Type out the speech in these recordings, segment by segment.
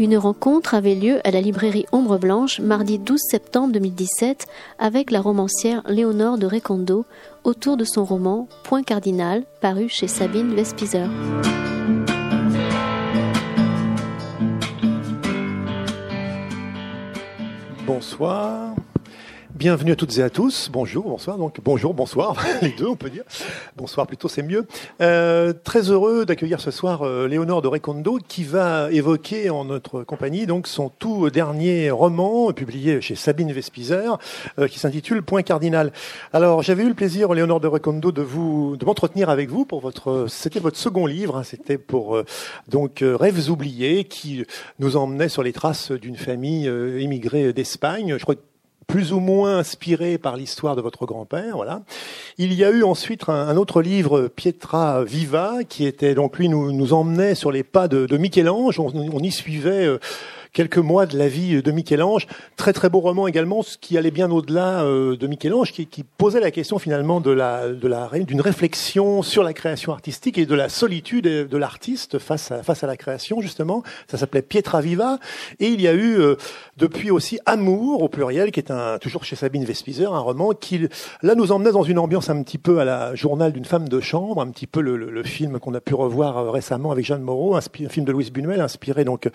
Une rencontre avait lieu à la librairie Ombre Blanche mardi 12 septembre 2017 avec la romancière Léonore de Recondo autour de son roman Point cardinal paru chez Sabine Vespizer. Bonsoir. Bienvenue à toutes et à tous. Bonjour, bonsoir. Donc bonjour, bonsoir, les deux, on peut dire. Bonsoir plutôt, c'est mieux. Euh, très heureux d'accueillir ce soir euh, Léonore de Recondo qui va évoquer en notre compagnie donc son tout dernier roman publié chez Sabine Vespizer euh, qui s'intitule Point cardinal. Alors j'avais eu le plaisir, Léonore de Recondo, de vous de m'entretenir avec vous pour votre c'était votre second livre. Hein, c'était pour euh, donc Rêves oubliés qui nous emmenait sur les traces d'une famille immigrée d'Espagne. Je crois plus ou moins inspiré par l'histoire de votre grand-père. Voilà. Il y a eu ensuite un, autre livre, Pietra Viva, qui était donc lui nous, emmenait sur les pas de, de Michel-Ange. On, on, y suivait. Euh, quelques mois de la vie de Michel-Ange. Très très beau roman également, ce qui allait bien au-delà euh, de Michel-Ange, qui, qui, posait la question finalement de la de la d'une réflexion sur la création artistique et de la solitude de l'artiste face à face à la création justement. Ça s'appelait Pietra Viva et il y a eu euh, depuis aussi Amour au pluriel, qui est un toujours chez Sabine Vespizer, un roman qui là nous emmenait dans une ambiance un petit peu à la journal d'une femme de chambre, un petit peu le, le, le film qu'on a pu revoir euh, récemment avec Jeanne Moreau, un, film de Louise Buñuel inspiré donc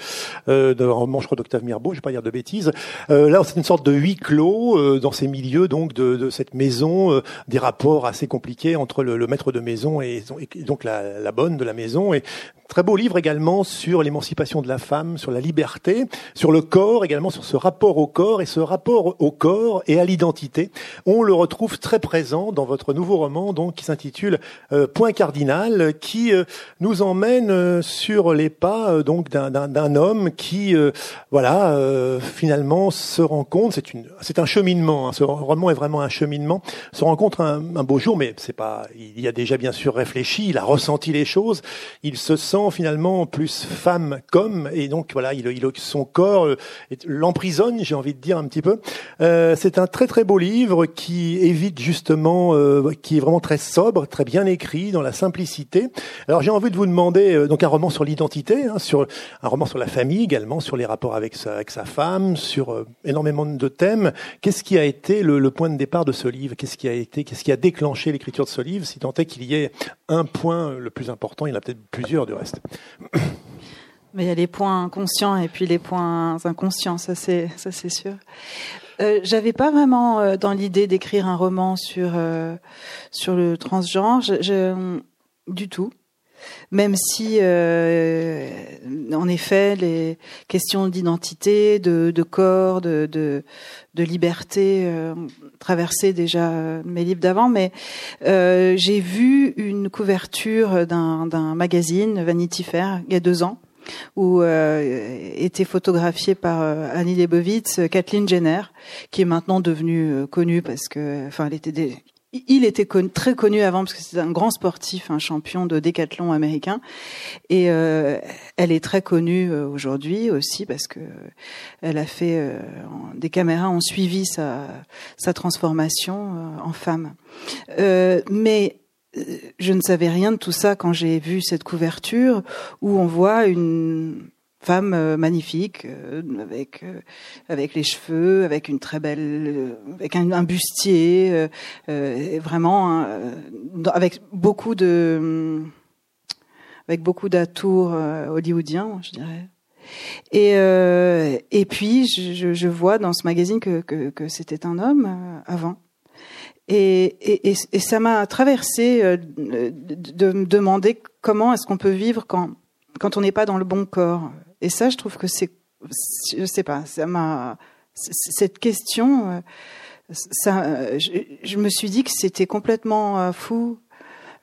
euh, de je crois, d'Octave Mirbeau, je vais pas dire de bêtises. Euh, là, c'est une sorte de huis clos euh, dans ces milieux, donc de, cette maison, euh, des rapports assez compliqués entre le, maître de maison et, et donc la, la, bonne de la maison. Et Très beau livre également sur l'émancipation de la femme, sur la liberté, sur le corps également, sur ce rapport au corps et ce rapport au corps et à l'identité. On le retrouve très présent dans votre nouveau roman, donc qui s'intitule euh, Point cardinal, qui euh, nous emmène euh, sur les pas euh, donc d'un homme qui, euh, voilà, finalement se rend compte. C'est une, c'est un cheminement. Hein, ce roman est vraiment un cheminement. Se rencontre un, un beau jour, mais c'est pas. Il y a déjà bien sûr réfléchi. Il a ressenti les choses. Il se sent finalement plus femme qu'homme, et donc voilà, il, il son corps euh, l'emprisonne, j'ai envie de dire un petit peu. Euh, c'est un très très beau livre qui évite justement, euh, qui est vraiment très sobre, très bien écrit, dans la simplicité. Alors j'ai envie de vous demander euh, donc un roman sur l'identité, hein, sur un roman sur la famille également, sur les rapports avec sa, avec sa femme, sur énormément de thèmes. Qu'est-ce qui a été le, le, point de départ de ce livre? Qu'est-ce qui a été, qu'est-ce qui a déclenché l'écriture de ce livre Si tant est qu'il y ait un point le plus important, il y en a peut-être plusieurs du reste? Mais il y a les points conscients et puis les points inconscients, ça c'est ça c'est sûr. Euh, J'avais pas vraiment euh, dans l'idée d'écrire un roman sur euh, sur le transgenre, du tout. Même si, euh, en effet, les questions d'identité, de, de, corps, de, de, de liberté euh, traversaient déjà mes livres d'avant, mais euh, j'ai vu une couverture d'un magazine, Vanity Fair, il y a deux ans, où euh, était photographiée par euh, Annie Leibovitz Kathleen Jenner, qui est maintenant devenue euh, connue parce que, enfin, elle était il était con, très connu avant parce que c'était un grand sportif, un champion de décathlon américain, et euh, elle est très connue euh, aujourd'hui aussi parce que elle a fait euh, des caméras ont suivi sa sa transformation euh, en femme. Euh, mais je ne savais rien de tout ça quand j'ai vu cette couverture où on voit une femme euh, magnifique euh, avec euh, avec les cheveux, avec une très belle, avec un, bustier, vraiment hein, avec beaucoup de avec beaucoup d'atours hollywoodiens, je dirais. Et et puis je, vois dans ce magazine que que, que c'était un homme avant. Et, et, et, ça m'a traversé de me demander comment est-ce qu'on peut vivre quand quand on n'est pas dans le bon corps et ça, je trouve que c'est, je sais pas, ça m'a, cette question, euh, ça, je, me suis dit que c'était complètement euh, fou.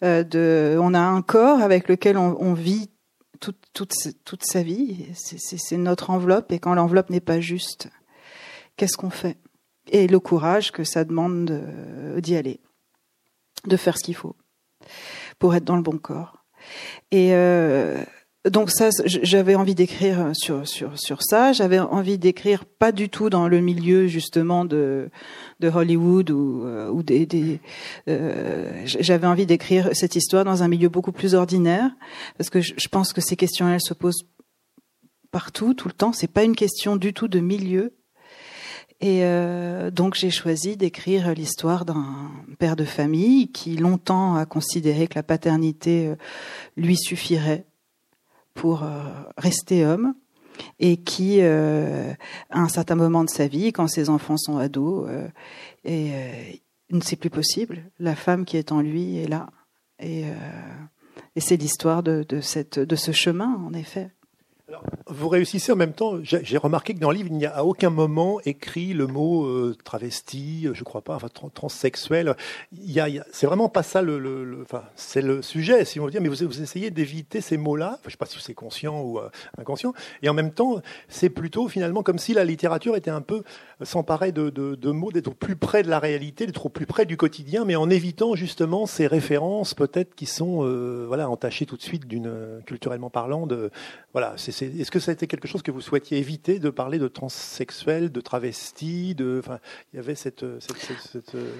Euh, de, on a un corps avec lequel on, on vit toute, toute, toute sa vie. C'est notre enveloppe, et quand l'enveloppe n'est pas juste, qu'est-ce qu'on fait? Et le courage que ça demande d'y aller, de faire ce qu'il faut pour être dans le bon corps. Et euh, donc ça, j'avais envie d'écrire sur sur sur ça. J'avais envie d'écrire pas du tout dans le milieu justement de de Hollywood ou euh, ou des, des euh, j'avais envie d'écrire cette histoire dans un milieu beaucoup plus ordinaire parce que je, pense que ces questions elles se posent partout tout le temps. C'est pas une question du tout de milieu. Et euh, donc j'ai choisi d'écrire l'histoire d'un père de famille qui longtemps a considéré que la paternité euh, lui suffirait pour euh, rester homme et qui, euh, à un certain moment de sa vie, quand ses enfants sont ados, euh, et ne sait plus possible, la femme qui est en lui est là. Et, c'est l'histoire de, cette, de ce chemin, en effet vous réussissez en même temps. J'ai remarqué que dans le livre, il n'y a à aucun moment écrit le mot euh, travesti, euh, je crois pas, enfin transsexuel. Il y a, c'est vraiment pas ça le, le, enfin, c'est le sujet, si on veut dire. Mais vous, vous essayez d'éviter ces mots-là. Enfin, je sais pas si c'est conscient ou euh, inconscient. Et en même temps, c'est plutôt finalement comme si la littérature était un peu s'emparer de, de, de, mots, d'être plus près de la réalité, d'être au plus près du quotidien, mais en évitant justement ces références peut-être qui sont voilà entachées tout de suite d'une culturellement parlant de voilà. C'est est-ce que ça a été quelque chose que vous souhaitiez éviter de parler de transsexuels, de travestis, de, enfin, il y avait cette, cette, cette, euh,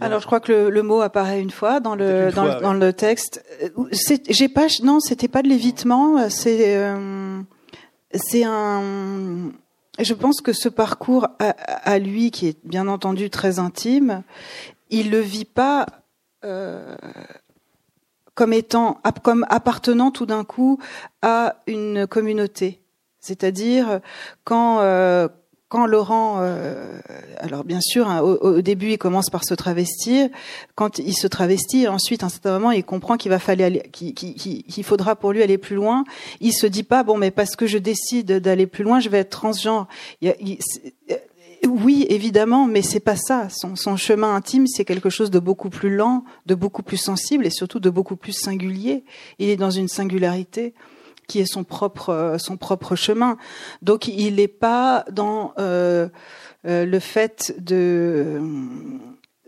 Alors, je crois que le, le, mot apparaît une fois dans le dans, dans, le texte. J'ai pas, non, c'était pas de l'évitement. C'est euh, c'est un. Je pense que ce parcours à, lui, qui est bien entendu très intime, il le vit pas. Euh, comme étant, comme appartenant tout d'un coup à une communauté. C'est-à-dire quand euh, quand Laurent, euh, alors bien sûr, hein, au, début, il commence par se travestir. Quand il se travestit, ensuite, à un certain moment, il comprend qu'il va falloir, qu'il faudra pour lui aller plus loin. Il se dit pas, bon, mais parce que je décide d'aller plus loin, je vais être transgenre. Il, oui, évidemment, mais c'est pas ça. Son chemin intime, c'est quelque chose de beaucoup plus lent, de beaucoup plus sensible et surtout de beaucoup plus singulier. Il est dans une singularité qui est son propre euh, son propre chemin. Donc il n'est pas dans euh, euh, le fait de,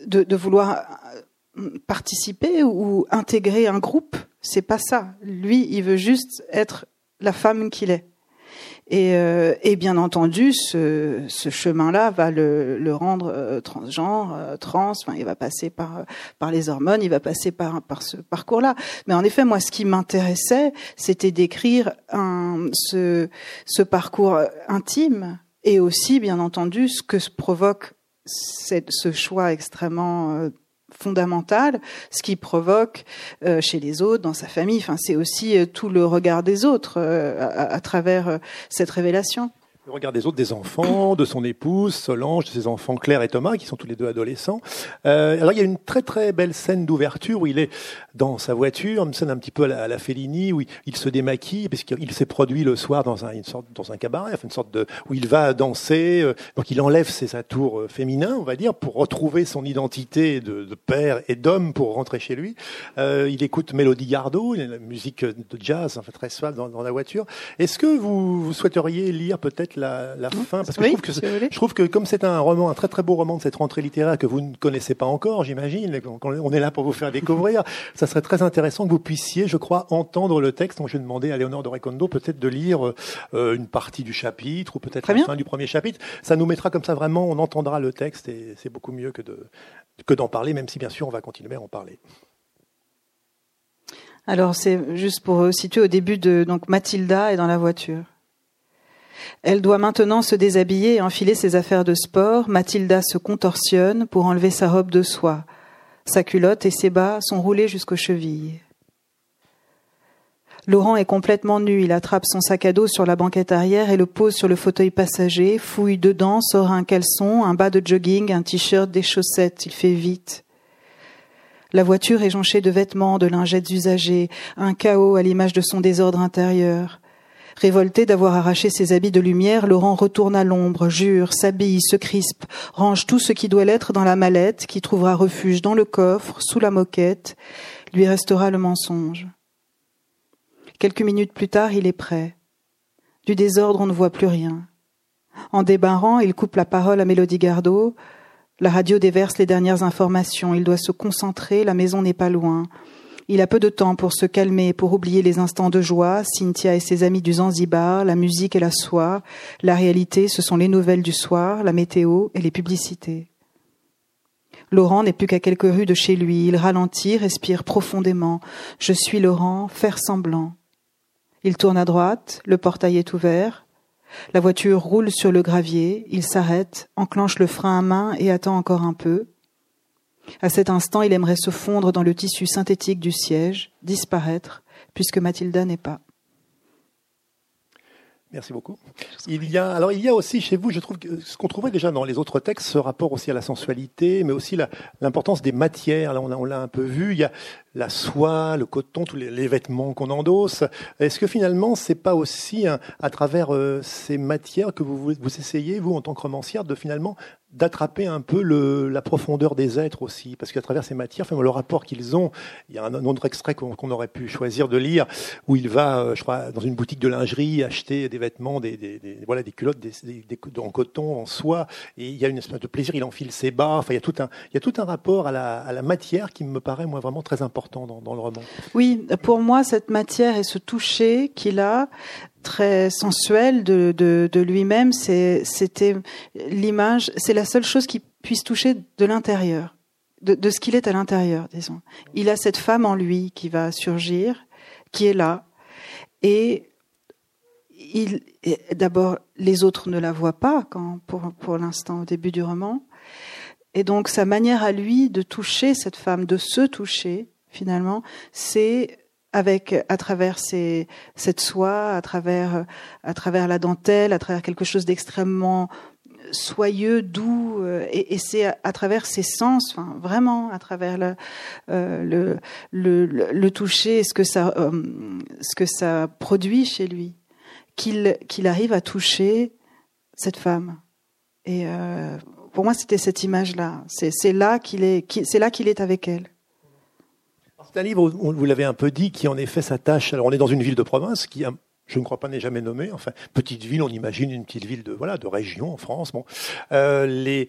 de, de vouloir participer ou intégrer un groupe. C'est pas ça. Lui, il veut juste être la femme qu'il est. Et, euh, et, bien entendu, ce, ce chemin-là va le, le rendre euh, transgenre, euh, trans. Enfin, il va passer par par les hormones, il va passer par par ce parcours-là. Mais en effet, moi, ce qui m'intéressait, c'était d'écrire un ce ce parcours intime et aussi, bien entendu, ce que provoque cette, ce choix extrêmement fondamentale, ce qui provoque euh, chez les autres, dans sa famille. Enfin, c'est aussi euh, tout le regard des autres euh, à, travers cette révélation le regard des autres, des enfants, de son épouse, Solange, de ses enfants Claire et Thomas, qui sont tous les deux adolescents. Euh, alors il y a une très très belle scène d'ouverture où il est dans sa voiture, une scène un petit peu à la, à Fellini, où il, se démaquille, parce qu'il s'est produit le soir dans un, une sorte, dans un cabaret, enfin une sorte de, où il va danser, euh, donc il enlève ses atours euh, féminins, on va dire, pour retrouver son identité de, de père et d'homme pour rentrer chez lui. Euh, il écoute Mélodie Gardot, la musique de jazz, en fait très suave dans, dans la voiture. Est-ce que vous, vous souhaiteriez lire peut-être la, la fin Parce que, je, trouve que je trouve que comme c'est un roman, un très très beau roman de cette rentrée littéraire que vous ne connaissez pas encore, j'imagine, on est là pour vous faire découvrir, ça serait très intéressant que vous puissiez, je crois, entendre le texte. Donc je vais demander à Léonore de Recondo peut-être de lire euh, une partie du chapitre ou peut-être la fin du premier chapitre. Ça nous mettra comme ça vraiment, on entendra le texte et c'est beaucoup mieux que de que d'en parler, même si bien sûr on va continuer à en parler. Alors c'est juste pour situer au début de donc Mathilda est dans la voiture. Elle doit maintenant se déshabiller et enfiler ses affaires de sport. Mathilda se contorsionne pour enlever sa robe de soie. Sa culotte et ses bas sont roulés jusqu'aux chevilles. Laurent est complètement nu. Il attrape son sac à dos sur la banquette arrière et le pose sur le fauteuil passager, fouille dedans, sort un caleçon, un bas de jogging, un t-shirt, des chaussettes. Il fait vite. La voiture est jonchée de vêtements, de lingettes usagées, un chaos à l'image de son désordre intérieur. Révolté d'avoir arraché ses habits de lumière, Laurent retourne à l'ombre, jure, s'habille, se crispe, range tout ce qui doit l'être dans la mallette, qui trouvera refuge dans le coffre, sous la moquette, lui restera le mensonge. Quelques minutes plus tard, il est prêt. Du désordre, on ne voit plus rien. En débarrant, il coupe la parole à Mélodie Gardot. La radio déverse les dernières informations. Il doit se concentrer, la maison n'est pas loin. Il a peu de temps pour se calmer, pour oublier les instants de joie, Cynthia et ses amis du Zanzibar, la musique et la soie. La réalité, ce sont les nouvelles du soir, la météo et les publicités. Laurent n'est plus qu'à quelques rues de chez lui. Il ralentit, respire profondément. Je suis Laurent, faire semblant. Il tourne à droite, le portail est ouvert. La voiture roule sur le gravier, il s'arrête, enclenche le frein à main et attend encore un peu. À cet instant, il aimerait se fondre dans le tissu synthétique du siège, disparaître, puisque Mathilda n'est pas. Merci beaucoup. Il y a, alors il y a aussi chez vous, je trouve ce qu'on trouvait déjà dans les autres textes, ce rapport aussi à la sensualité, mais aussi l'importance des matières. Là, on l'a un peu vu. Il y a la soie, le coton, tous les, vêtements qu'on endosse. Est-ce que finalement, c'est pas aussi à travers euh, ces matières que vous, vous essayez, vous, en tant que romancière, de finalement d'attraper un peu le, la profondeur des êtres aussi, parce qu'à travers ces matières, enfin, le rapport qu'ils ont, il y a un, autre extrait qu'on aurait pu choisir de lire, où il va, euh, je crois, dans une boutique de lingerie acheter des vêtements, des, des, des voilà, des culottes des, en coton, en soie, et il y a une espèce de plaisir, il enfile ses bas, enfin, il y a tout un, il y a tout un rapport à la, à la matière qui me paraît, moi, vraiment très important dans, dans le roman. Oui, pour moi, cette matière et ce toucher qu'il a, très sensuel de, lui-même. C'était l'image, c'est la seule chose qui puisse toucher de l'intérieur, de, de, ce qu'il est à l'intérieur, disons. Il a cette femme en lui qui va surgir, qui est là, et il, d'abord, les autres ne la voient pas quand, pour, pour l'instant, au début du roman. Et donc, sa manière à lui de toucher cette femme, de se toucher, finalement, c'est avec à travers ces, cette soie, à travers à travers la dentelle, à travers quelque chose d'extrêmement soyeux, doux, euh, et, c'est à, travers ses sens, enfin, vraiment à travers le, euh, le, le, le, toucher, ce que ça euh, ce que ça produit chez lui, qu'il qu'il arrive à toucher cette femme. Et pour moi, c'était cette image-là. C'est là qu'il est, c'est là qu'il est avec elle. C'est un livre, vous l'avez un peu dit, qui en effet s'attache. Alors on est dans une ville de province qui, je ne crois pas, n'est jamais nommée. Enfin, petite ville, on imagine une petite ville de voilà de région en France. Bon, euh, les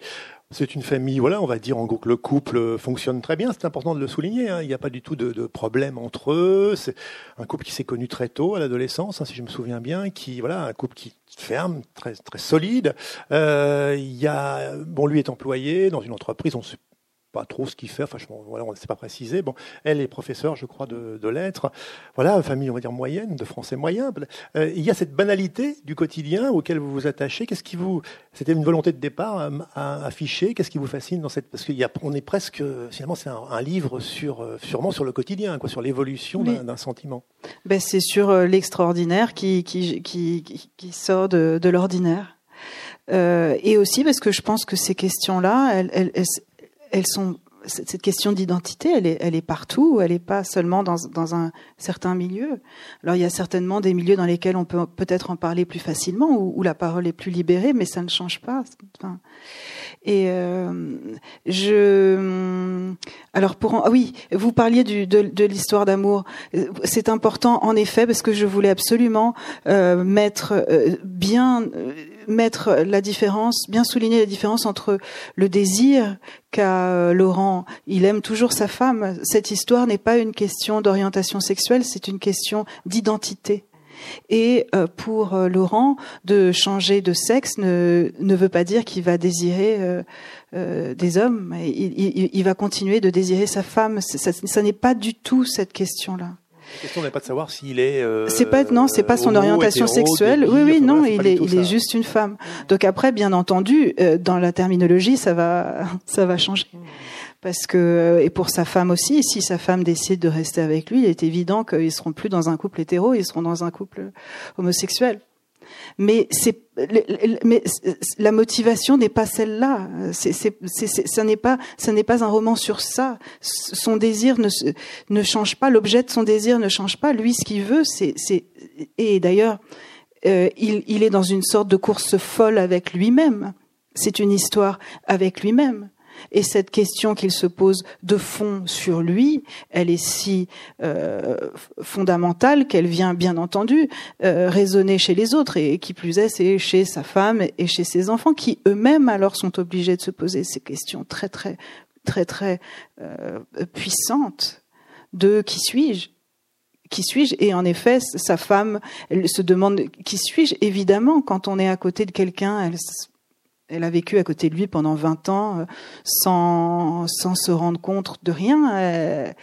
c'est une famille, voilà, on va dire en gros que le couple fonctionne très bien. C'est important de le souligner. Hein. Il n'y a pas du tout de, de problème entre eux. C'est un couple qui s'est connu très tôt à l'adolescence, hein, si je me souviens bien, qui voilà, un couple qui ferme, très très solide. Euh, il y a, bon, lui est employé dans une entreprise. Pas trop ce qu'il fait. Enfin, je, voilà, on ne sait pas préciser. Bon, elle est professeure, je crois, de, de lettres. Voilà, famille, on va dire moyenne, de français moyen. Euh, il y a cette banalité du quotidien auquel vous vous attachez. Qu'est-ce qui vous, c'était une volonté de départ à, à afficher? Qu'est-ce qui vous fascine dans cette Parce qu'on est presque, finalement, c'est un, un, livre sur, euh, sûrement sur le quotidien, quoi, sur l'évolution d'un sentiment. Ben, c'est sur euh, l'extraordinaire qui, qui, qui, qui, sort de, de l'ordinaire. Euh, et aussi parce que je pense que ces questions-là, elles, elles, elles, elles sont cette question d'identité, elle est, elle est partout, elle n'est pas seulement dans, dans un certain milieu. Alors il y a certainement des milieux dans lesquels on peut peut-être en parler plus facilement, où, où, la parole est plus libérée, mais ça ne change pas. Et euh, je, alors pour, ah oui, vous parliez du, de, de l'histoire d'amour. C'est important en effet parce que je voulais absolument euh, mettre euh, bien mettre la différence, bien souligner la différence entre le désir qu'a euh, Laurent. Il aime toujours sa femme. Cette histoire n'est pas une question d'orientation sexuelle, c'est une question d'identité. Et euh, pour euh, Laurent, de changer de sexe ne, ne veut pas dire qu'il va désirer euh, des hommes. Il, va continuer de désirer sa femme. Ça, ça n'est pas du tout cette question-là. La question n'est pas de savoir s'il est. Euh, c'est pas non, c'est pas son orientation sexuelle. oui, oui, non, il est, il est juste une femme. Donc après, bien entendu, euh, dans la terminologie, ça va, ça va changer. Parce que euh, et pour sa femme aussi, si sa femme décide de rester avec lui, il est évident qu'ils seront plus dans un couple hétéro, ils seront dans un couple homosexuel mais la motivation n'est pas celle-là. Ça n'est pas, un roman sur ça. Son désir ne change pas. L'objet de son désir ne change pas. Lui, ce qu'il veut, c'est, et d'ailleurs, euh, il est dans une sorte de course folle avec lui-même. C'est une histoire avec lui-même. Et cette question qu'il se pose de fond sur lui, elle est si euh, fondamentale qu'elle vient bien entendu euh, résonner chez les autres, et qui plus est, c'est chez sa femme et chez ses enfants, qui eux-mêmes alors sont obligés de se poser ces questions très très très très euh, puissantes de qui suis-je? Qui suis-je? Et en effet, sa femme, se demande qui suis-je? Évidemment, quand on est à côté de quelqu'un, elle, elle a vécu à côté de lui pendant 20 ans euh, sans, sans se rendre compte de rien.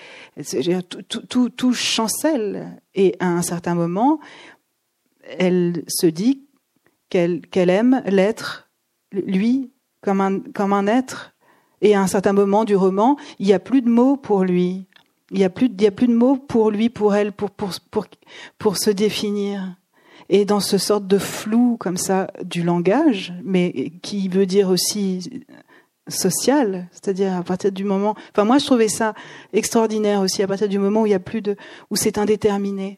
tout, tout, tout, chancelle. Et à un certain moment, elle se dit qu'elle aime l'être, lui, comme un, comme un être. Et à un certain moment du roman, il n'y a plus de mots pour lui. Il n'y a, plus, y a plus de mots pour lui, pour elle, pour, pour, pour, pour se définir. Et dans ce sorte de flou comme ça du langage, mais qui veut dire aussi social, c'est-à-dire à partir du moment. Enfin, moi, je trouvais ça extraordinaire aussi à partir du moment où il y a plus de, où c'est indéterminé.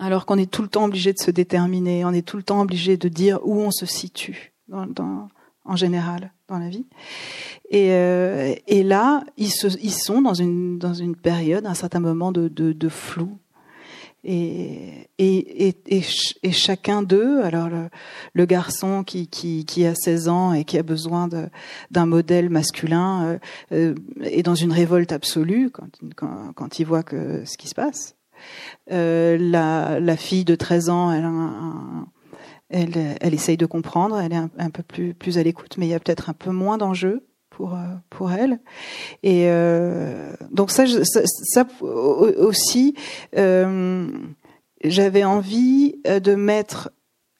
Alors qu'on est tout le temps obligé de se déterminer, on est tout le temps obligé de dire où on se situe en général dans la vie. Et, euh, là, ils, sont dans une, dans une période, un certain moment de flou. Et, chacun d'eux, alors le, garçon qui, a 16 ans et qui a besoin d'un modèle masculin euh, euh, est dans une révolte absolue quand, il voit ce qui se passe. Euh, la, fille de 13 ans, elle essaye de comprendre, elle est un, peu plus, plus à l'écoute, mais il y a peut-être un peu moins d'enjeux pour euh, pour elle. Et euh, donc ça, ça, aussi, euh, j'avais envie de mettre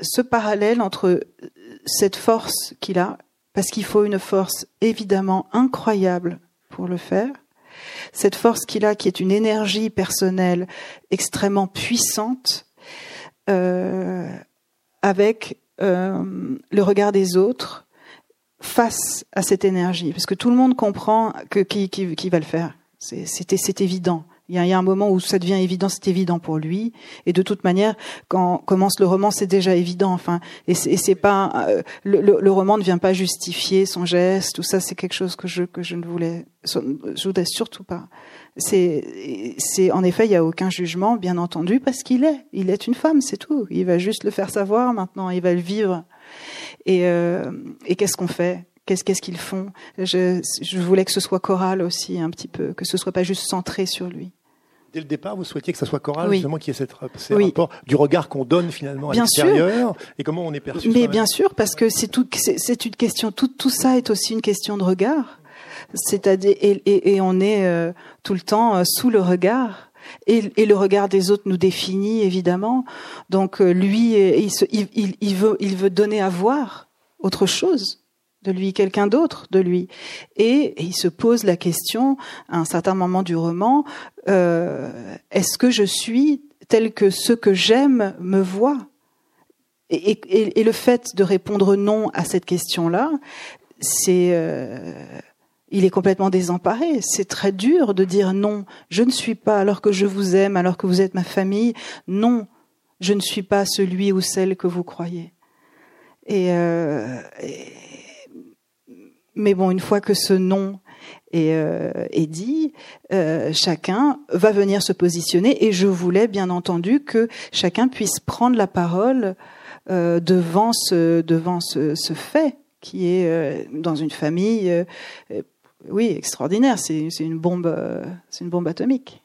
ce parallèle entre cette force qu'il a, parce qu'il faut une force évidemment incroyable pour le faire, cette force qu'il a qui est une énergie personnelle extrêmement puissante. Avec le regard des autres face à cette énergie, parce que tout le monde comprend que qui, qui, va le faire. C'est évident. Il y, a, y, un moment où ça devient évident, c'est évident pour lui. Et de toute manière, quand commence le roman, c'est déjà évident. Enfin, et c'est pas euh, le, roman ne vient pas justifier son geste. Tout ça, c'est quelque chose que je que je ne voulais, je surtout pas c'est, en effet, il n'y a aucun jugement, bien entendu, parce qu'il est, il est une femme, c'est tout. Il va juste le faire savoir maintenant, il va le vivre. Et, euh, et qu'est-ce qu'on fait? Qu'est-ce qu'est-ce qu'ils font? Je, je voulais que ce soit choral aussi un petit peu, que ce soit pas juste centré sur lui. Dès le départ, vous souhaitiez que ça soit choral, justement, qu'il y ait cette, ces rapport du regard qu'on donne finalement à l'extérieur et comment on est perçu. Mais bien sûr, parce que c'est tout, c'est une question. Tout, tout ça est aussi une question de regard. C'est-à-dire, et, et, on est euh, tout le temps euh, sous le regard. Et, le regard des autres nous définit évidemment. Donc euh, lui, il, se, il, veut, donner à voir autre chose de lui, quelqu'un d'autre de lui. Et, il se pose la question, à un certain moment du roman, euh, est-ce que je suis tel que ceux que j'aime me voient? Et, le fait de répondre non à cette question-là, c'est euh, il est complètement désemparé. C'est très dur de dire non, je ne suis pas alors que je vous aime, alors que vous êtes ma famille. Non, je ne suis pas celui ou celle que vous croyez. Euh, mais bon, une fois que ce non est, euh, dit, euh, chacun va venir se positionner. Et je voulais bien entendu que chacun puisse prendre la parole devant ce ce, fait qui est dans une famille oui, extraordinaire. C'est une bombe, euh, c'est une bombe atomique.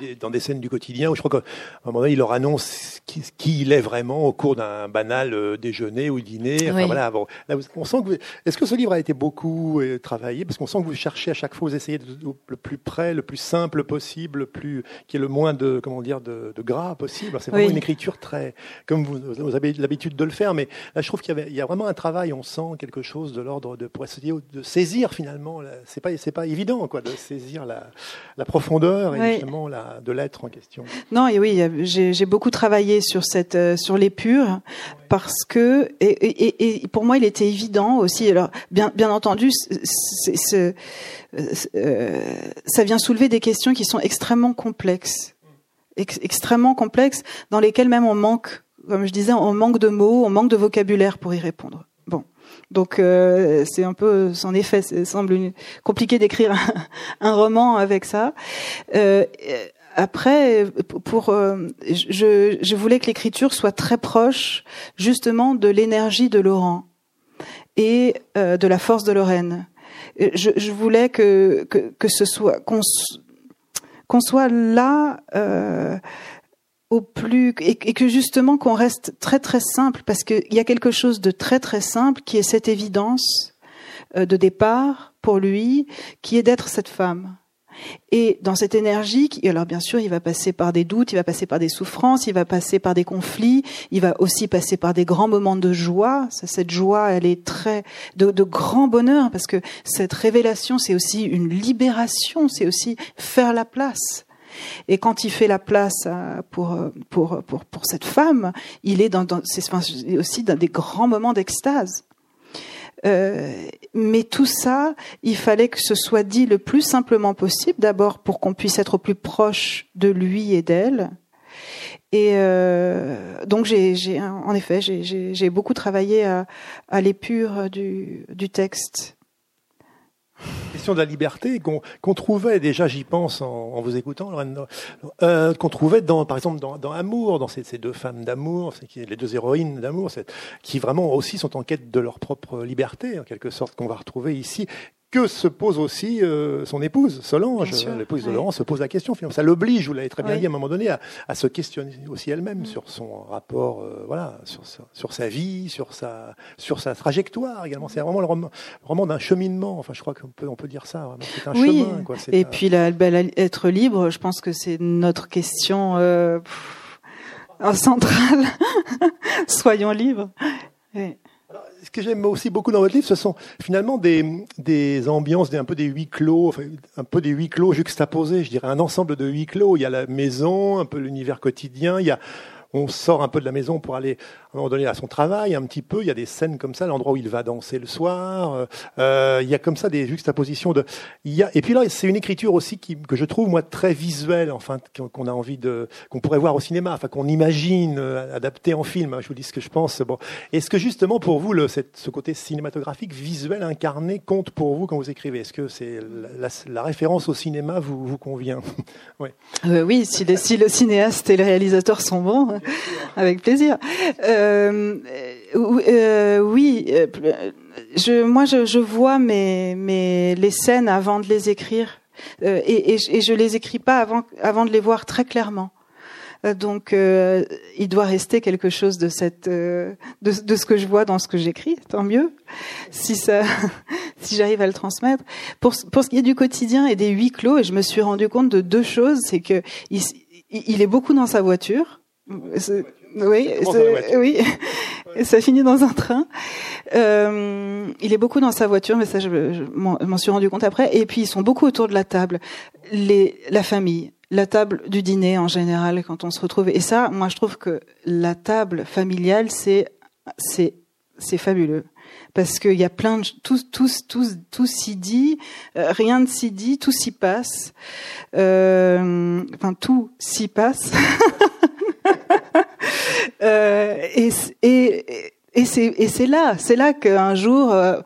Oui, dans des scènes du quotidien où je crois qu'à un moment donné, il leur annonce qui, qui il est vraiment au cours d'un banal euh, déjeuner ou dîner. Enfin, voilà, bon, là, on sent que est-ce que ce livre a été beaucoup euh, travaillé? Parce qu'on sent que vous cherchez à chaque fois, vous essayez de, le plus près, le plus simple possible, le plus, qui est le moins de, comment dire, de, de gras possible. C'est vraiment une écriture très, comme vous, vous avez l'habitude de le faire, mais là, je trouve qu'il y, y, a vraiment un travail, on sent quelque chose de l'ordre de, pour essayer de saisir finalement, c'est pas, c'est pas évident, quoi, de saisir la, la profondeur et justement la, de l'être en question. Non, et oui, j'ai beaucoup travaillé sur cette, euh, sur l'épure parce que, et, pour moi, il était évident aussi. Alors, bien, bien entendu, c euh, ça vient soulever des questions qui sont extrêmement complexes, extrêmement complexes, dans lesquelles même on manque, comme je disais, on manque de mots, on manque de vocabulaire pour y répondre. Bon. Donc euh, c'est un peu, en effet, ça semble compliqué d'écrire un, roman avec ça. Euh, après, pour, euh, je, je, voulais que l'écriture soit très proche, justement, de l'énergie de Laurent et euh, de la force de Lorraine. Je, je voulais que, que, que ce soit qu'on qu'on soit là euh, au plus et, que justement qu'on reste très très simple parce qu'il y a quelque chose de très très simple qui est cette évidence euh, de départ pour lui, qui est d'être cette femme. Et dans cette énergie, alors bien sûr, il va passer par des doutes, il va passer par des souffrances, il va passer par des conflits, il va aussi passer par des grands moments de joie. Cette joie, elle est très de, grand bonheur parce que cette révélation, c'est aussi une libération, c'est aussi faire la place. Et quand il fait la place euh, pour pour pour pour cette femme, il est dans, aussi dans des grands moments d'extase. Euh, mais tout ça, il fallait que ce soit dit le plus simplement possible, d'abord pour qu'on puisse être au plus proche de lui et d'elle. Et euh, donc j'ai, en effet, j'ai beaucoup travaillé à, à l'épure du, du texte question de la liberté qu'on trouvait déjà, j'y pense en, vous écoutant, euh, qu'on trouvait dans, par exemple dans, Amour, dans ces, deux femmes d'amour, les deux héroïnes d'amour, qui vraiment aussi sont en quête de leur propre liberté, en quelque sorte, qu'on va retrouver ici que se pose aussi euh, son épouse, Solange, l'épouse de Laurent, se pose la question. Finalement. Ça l'oblige, vous l'avez très bien dit à un moment donné, à, à se questionner aussi elle-même mm. sur son rapport, euh, voilà, sur sa, sur sa vie, sur sa, sur sa trajectoire également. C'est vraiment le roman, roman d'un cheminement. Enfin, je crois qu'on peut, on peut dire ça. C'est un chemin. Quoi. Et puis la, être libre, je pense que c'est notre question euh, centrale. Soyons libres ce que j'aime aussi beaucoup dans votre livre, ce sont finalement des, ambiances, un peu des huis clos, un peu des huis clos juxtaposés, je dirais, un ensemble de huis clos. Il y a la maison, un peu l'univers quotidien, il y a on sort un peu de la maison pour aller à un moment donné à son travail, un petit peu. Il y a des scènes comme ça, l'endroit où il va danser le soir. Euh, il y a comme ça des juxtapositions de. Il y a, et puis là, c'est une écriture aussi qui, que je trouve moi très visuelle, enfin qu'on a envie de, qu'on pourrait voir au cinéma, enfin qu'on imagine euh, adapté en film. Je vous dis ce que je pense. Bon, est-ce que justement pour vous, le, ce côté cinématographique, visuel, incarné, compte pour vous quand vous écrivez? Est-ce que c'est la, la, référence au cinéma vous, vous convient? Ouais. euh, Oui, si le, si le cinéaste et le réalisateur sont bons. Avec plaisir. Euh, euh, oui, euh, je, moi je, je, vois mes, mes, les scènes avant de les écrire euh, et, et, et, je les écris pas avant, avant de les voir très clairement. Euh, donc, euh, il doit rester quelque chose de cette, de, de, ce que je vois dans ce que j'écris. Tant mieux, si ça, si j'arrive à le transmettre. Pour, pour ce qui est du quotidien et des huis clos, et je me suis rendu compte de deux choses, c'est que il, il est beaucoup dans sa voiture. Oui, oui. Et ça finit dans un train. Euh, il est beaucoup dans sa voiture, mais ça, je, m'en suis rendu compte après. Et puis, ils sont beaucoup autour de la table. Les, la famille, la table du dîner en général, quand on se retrouve. Et ça, moi, je trouve que la table familiale, c'est, c'est, c'est fabuleux parce qu'il y a plein de tout tout tout tout s'y dit, euh, rien ne s'y dit, tout s'y passe. Euh, enfin, tout s'y passe. Euh, et, c'est là, c'est là qu'un jour, euh,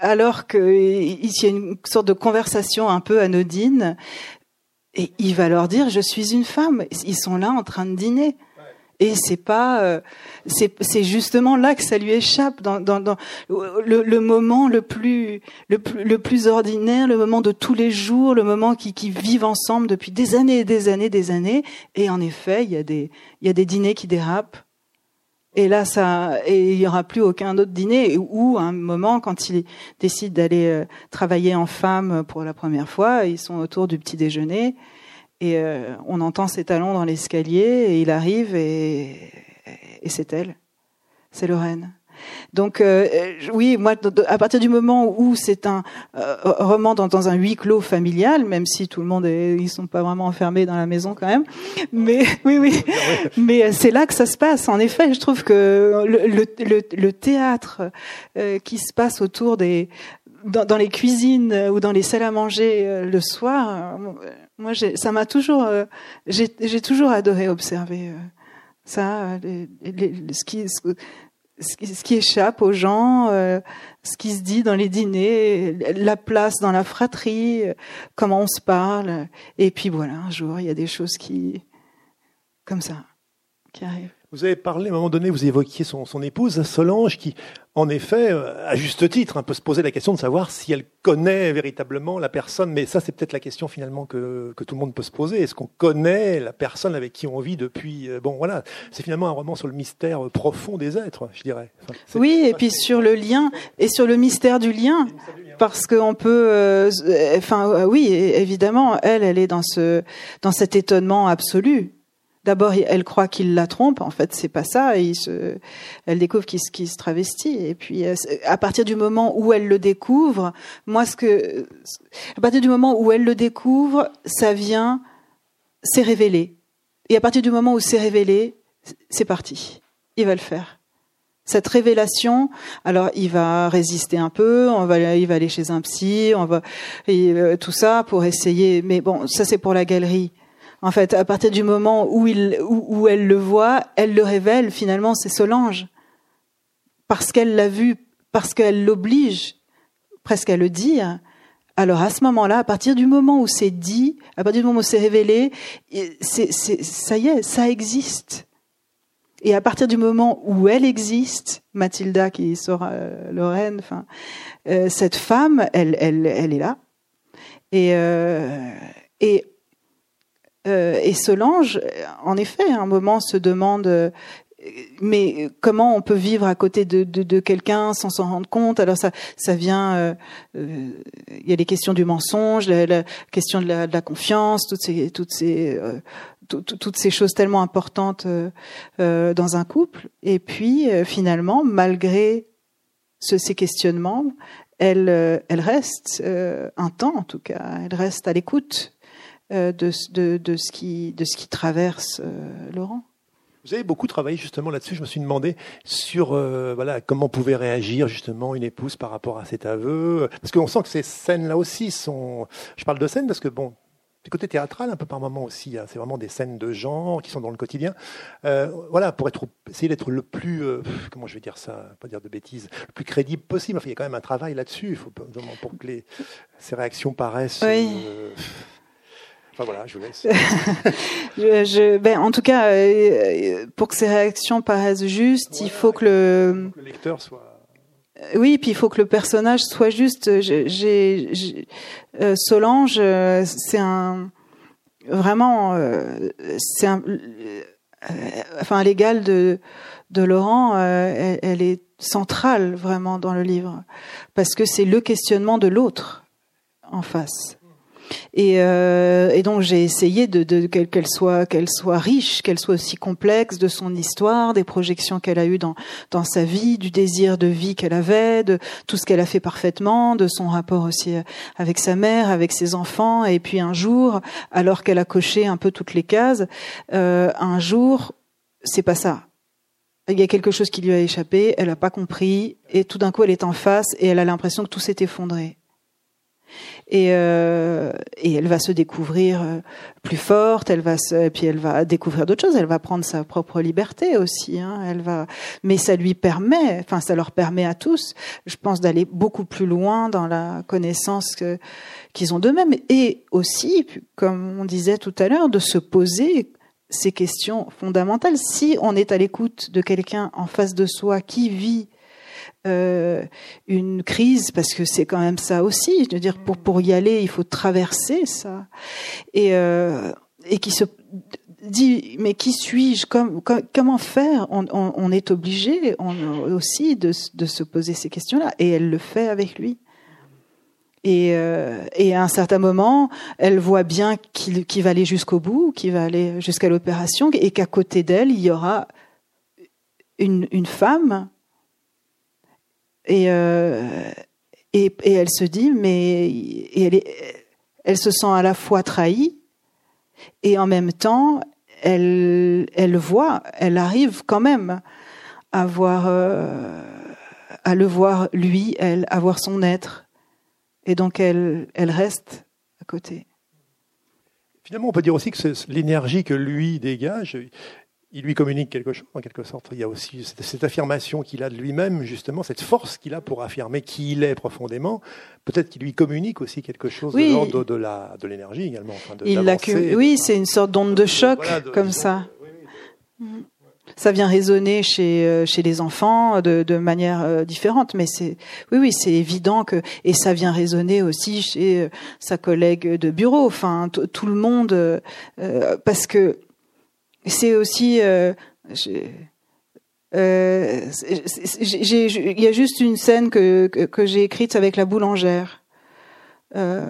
alors qu'il y a une sorte de conversation un peu anodine, et il va leur dire je suis une femme. Ils sont là en train de dîner. Et c'est pas, euh, c'est justement là que ça lui échappe dans, dans, dans le, le, moment le plus, le plus, le plus ordinaire, le moment de tous les jours, le moment qui, qui vivent ensemble depuis des années et des années, des années. Et en effet, il y a des, il y a des dîners qui dérapent. Et là, ça, et il y aura plus aucun autre dîner. Ou un moment, quand ils décident d'aller euh, travailler en femme pour la première fois, ils sont autour du petit déjeuner et euh, on entend ses talons dans l'escalier et il arrive et, c'est elle, c'est Lorraine. Donc euh, oui, moi, à partir du moment où c'est un euh, roman dans, un huis clos familial, même si tout le monde est, ils sont pas vraiment enfermés dans la maison quand même, mais oui, oui, mais c'est là que ça se passe. En effet, je trouve que le, théâtre qui se passe autour des dans, les cuisines ou dans les salles à manger le soir moi, ça m'a toujours, euh, j'ai toujours adoré observer euh, ça, les, ce, qui, ce, qui, échappe aux gens, euh, ce qui se dit dans les dîners, la place dans la fratrie, comment on se parle. Et puis voilà, un jour, il y a des choses qui, comme ça, qui arrive. Vous avez parlé, à un moment donné, vous évoquiez son épouse, Solange, qui, en effet, euh, à juste titre, un peu se poser la question de savoir si elle connaît véritablement la personne. Mais ça, c'est peut-être la question finalement que, que, tout le monde peut se poser. Est-ce qu'on connaît la personne avec qui on vit depuis euh, Bon, voilà, c'est finalement un roman sur le mystère profond des êtres, je dirais. Enfin, oui, et puis sur le lien et sur le mystère du lien, parce qu'on peut, euh, enfin, oui, évidemment, elle, elle est dans ce, dans cet étonnement absolu D'abord, elle croit qu'il la trompe. En fait, c'est pas ça. Elle découvre qu'il se, travestit. Et puis, euh, à partir du moment où elle le découvre, moi, ce que, à partir du moment où elle le découvre, ça vient, c'est révélé. Et à partir du moment où c'est révélé, c'est parti. Il va le faire. Cette révélation, alors il va résister un peu, on va, il va aller chez un psy, on va, euh, tout ça pour essayer. Mais bon, ça c'est pour la galerie. En fait, à partir du moment où, il, où, elle le voit, elle le révèle, finalement, c'est Solange. Parce qu'elle l'a vu, parce qu'elle l'oblige presque à le dire. Alors à ce moment-là, à partir du moment où c'est dit, à partir du moment où c'est révélé, ça y est, ça existe. Et à partir du moment où elle existe, Mathilda qui sera euh, Lorraine, enfin, euh, cette femme, elle, elle, elle est là. Et, euh, et euh, et Solange, en effet, à un moment se demande euh, mais comment on peut vivre à côté de, de, quelqu'un sans s'en rendre compte? Alors ça, ça vient. Euh, il y a les questions du mensonge, la, question de la, confiance, toutes ces, toutes ces, toutes ces choses tellement importantes dans un couple. Et puis finalement, malgré ce, ces questionnements, elle, elle reste un temps en tout cas. Elle reste à l'écoute euh, de, de, de, ce qui, de ce qui traverse euh, Laurent. Vous avez beaucoup travaillé justement là-dessus. Je me suis demandé sur euh, voilà comment pouvait réagir justement une épouse par rapport à cet aveu, parce qu'on sent que ces scènes-là aussi sont. Je parle de scènes parce que bon, du côté théâtral un peu par moment aussi. Hein. C'est vraiment des scènes de genre qui sont dans le quotidien. Euh, voilà, pour être essayer d'être le plus comment je vais dire ça, pas dire de bêtises, le plus crédible possible. Enfin, il y a quand même un travail là-dessus. Il faut pour que les, ces réactions paraissent. Oui. Enfin voilà, je vous laisse. je, ben, en tout cas, euh, pour que ces réactions paraissent justes, il faut que le, lecteur soit. Euh, oui, puis il faut que le personnage soit juste. J'ai, euh, Solange, c'est un vraiment, c'est un, enfin l'égal de de Laurent, elle, elle, est centrale vraiment dans le livre parce que c'est le questionnement de l'autre en face. Et, euh, et donc j'ai essayé de, qu'elle soit soit riche, qu'elle soit aussi complexe de son histoire, des projections qu'elle a eues dans sa vie, du désir de vie qu'elle avait, de tout ce qu'elle a fait parfaitement, de son rapport aussi avec sa mère, avec ses enfants. Et puis un jour, alors qu'elle a coché un peu toutes les cases, euh, un jour, c'est pas ça. Il y a quelque chose qui lui a échappé, elle n'a pas compris, et tout d'un coup elle est en face et elle a l'impression que tout s'est effondré et, euh, et elle va se découvrir euh, plus forte, elle va se, et puis elle va découvrir d'autres choses, elle va prendre sa propre liberté aussi, hein, elle va, mais ça lui permet, enfin ça leur permet à tous, je pense, d'aller beaucoup plus loin dans la connaissance qu'ils ont d'eux-mêmes. Et aussi, comme on disait tout à l'heure, de se poser ces questions fondamentales. Si on est à l'écoute de quelqu'un en face de soi qui vit euh, une crise parce que c'est quand même ça aussi. Je veux dire, pour pour y aller, il faut traverser ça et euh, et qui se dit mais qui suis-je comme, comment faire? On, est obligé on, aussi de, de se poser ces questions-là et elle le fait avec lui. Et, euh, et, à un certain moment, elle voit bien qu'il qu va aller jusqu'au bout, qu'il va aller jusqu'à l'opération, et qu'à côté d'elle, il y aura une, une femme et, euh, et, et, elle se dit, mais elle, elle se sent à la fois trahie et en même temps, elle, elle voit, elle arrive quand même à voir, euh, à le voir lui, elle, à voir son être. Et donc elle, elle reste à côté. Finalement, on peut dire aussi que l'énergie que lui dégage, il lui communique quelque chose, en quelque sorte. Il y a aussi cette, affirmation qu'il a de lui-même, justement, cette force qu'il a pour affirmer qui il est profondément. Peut-être qu'il lui communique aussi quelque chose de l'ordre de, la, de l'énergie également. il oui, c'est une sorte d'onde de choc, comme ça. ça vient résonner chez chez les enfants de, de manière différente. Mais c'est oui, oui, c'est évident que et ça vient résonner aussi chez sa collègue de bureau. Enfin, tout le monde, parce que c'est aussi euh, il y a juste une scène que, j'ai écrite avec la boulangère. Euh,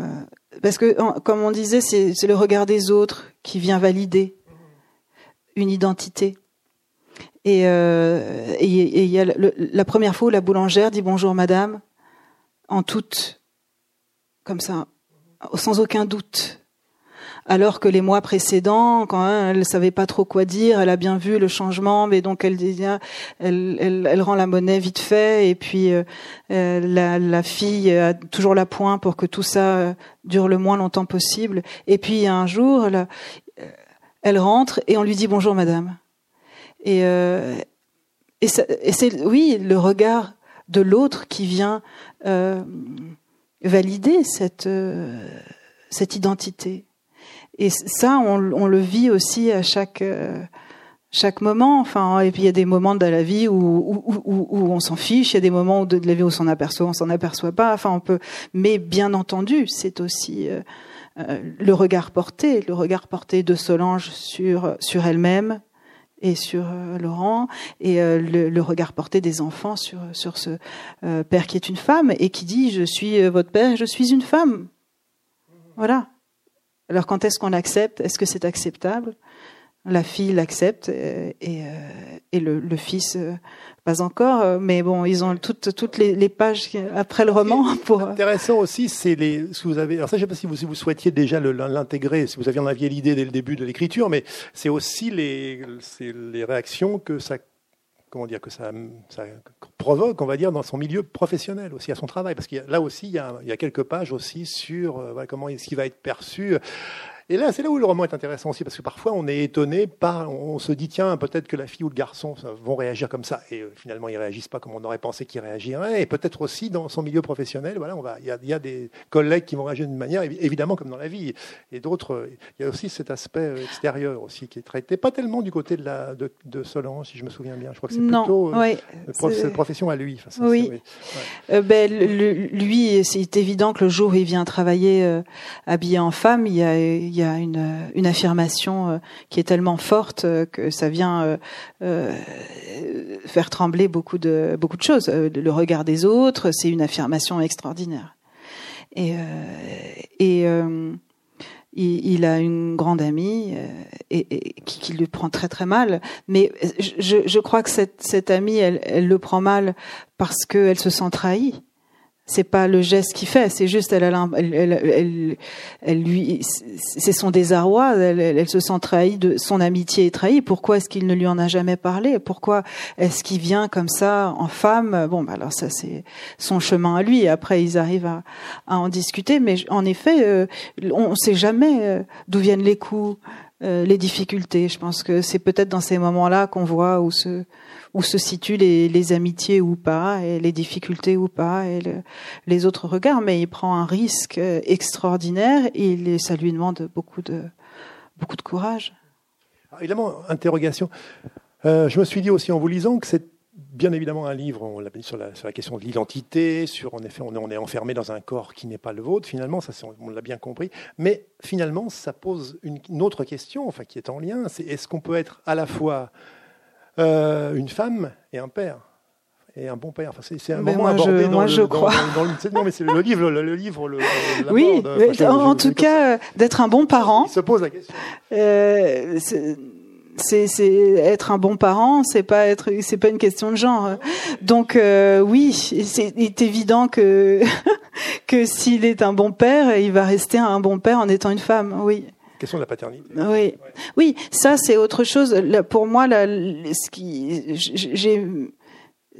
parce que, comme on disait, c'est le regard des autres qui vient valider une identité. Et, euh, il y a la première fois où la boulangère dit bonjour madame, en toute, comme ça, sans aucun doute alors que les mois précédents, quand elle elle savait pas trop quoi dire, elle a bien vu le changement, mais donc elle elle, elle, rend la monnaie vite fait, et puis euh, euh, la, fille a toujours la pointe pour que tout ça euh, dure le moins longtemps possible. Et puis un jour, elle, elle rentre et on lui dit bonjour madame. Et, et, c'est oui le regard de l'autre qui vient valider cette cette identité. Et ça, on, on, le vit aussi à chaque euh, chaque moment. Enfin, et puis il y a des moments de la vie où, où, où, où on s'en fiche, il y a des moments de la vie où on s'en aperçoit, on s'en aperçoit pas. Enfin, on peut. Mais bien entendu, c'est aussi euh, euh, le regard porté, le regard porté de Solange sur sur elle-même et sur Laurent et le, le, regard porté des enfants sur sur ce père qui est une femme et qui dit je suis votre père je suis une femme. Voilà. Alors quand est-ce qu'on l'accepte? Est-ce que c'est acceptable? La fille l'accepte et, et, le, le, fils euh, pas encore. Mais bon, ils ont toutes toutes les, les pages après le roman pour. Intéressant aussi, c'est les ce que vous avez. Alors ça, je sais pas si vous, si vous souhaitiez déjà l'intégrer, si vous aviez en aviez l'idée dès le début de l'écriture, mais c'est aussi les les réactions que ça comment dire que ça, provoque, on va dire, dans son milieu professionnel aussi, à son travail, parce que là aussi, il y, a, quelques pages aussi sur euh, comment ce qui va être perçu et là, c'est là où le roman est intéressant aussi, parce que parfois on est étonné par, on se dit tiens, peut-être que la fille ou le garçon vont réagir comme ça, et euh, finalement ils réagissent pas comme on aurait pensé qu'ils réagiraient. Et peut-être aussi dans son milieu professionnel, voilà, on va, il y a, y a, des collègues qui vont réagir d'une manière, évidemment comme dans la vie, et d'autres, il y a aussi cet aspect euh, extérieur aussi qui est traité, pas tellement du côté de la de, de Solange, si je me souviens bien. Je crois que c'est plutôt euh, cette profession à lui. Enfin, oui. oui. ben, lui, c'est évident que le jour où il vient travailler habillé en femme, il y a il y a une, une affirmation euh, qui est tellement forte euh, que ça vient euh, faire trembler beaucoup de beaucoup de choses. Le regard des autres, c'est une affirmation extraordinaire. Et, il, a une grande amie et, qui, qui, lui prend très très mal. Mais je, crois que cette, amie, elle le prend mal parce qu'elle se sent trahie c'est pas le geste qu'il fait, c'est juste elle, elle, elle, elle, lui, c'est son désarroi, elle, se sent trahie, de son amitié est trahie. Pourquoi est-ce qu'il ne lui en a jamais parlé? Pourquoi est-ce qu'il vient comme ça en femme? Bon, bah alors ça c'est son chemin à lui. Après ils arrivent à, à en discuter, mais en effet, euh, on ne sait jamais euh, d'où viennent les coups, euh, les difficultés. Je pense que c'est peut-être dans ces moments-là qu'on voit où se où situent les, amitiés ou pas, et les difficultés ou pas, et les autres regards. Mais il prend un risque extraordinaire et ça lui demande beaucoup de, beaucoup de courage. évidemment, interrogation. Euh, je me suis dit aussi en vous lisant que c'est bien évidemment un livre, on l'a dit sur la, sur la question de l'identité, sur en effet on est, on est, enfermé dans un corps qui n'est pas le vôtre, finalement, ça on l'a bien compris, mais finalement ça pose une, une, autre question, enfin qui est en lien, c'est est-ce qu'on peut être à la fois euh, une femme et un père? Et un bon père. Enfin, c'est un moment abordé dans, le, crois. non, mais c'est le livre, le, livre, le, oui. en, tout cas, d'être un bon parent. Il se pose la question. Euh, c'est être un bon parent, c'est pas être, c'est pas une question de genre. Donc euh, oui, c'est évident que que s'il est un bon père, il va rester un bon père en étant une femme. Oui question de la paternité. Oui, oui, ça c'est autre chose. Pour moi, ce qui, j'ai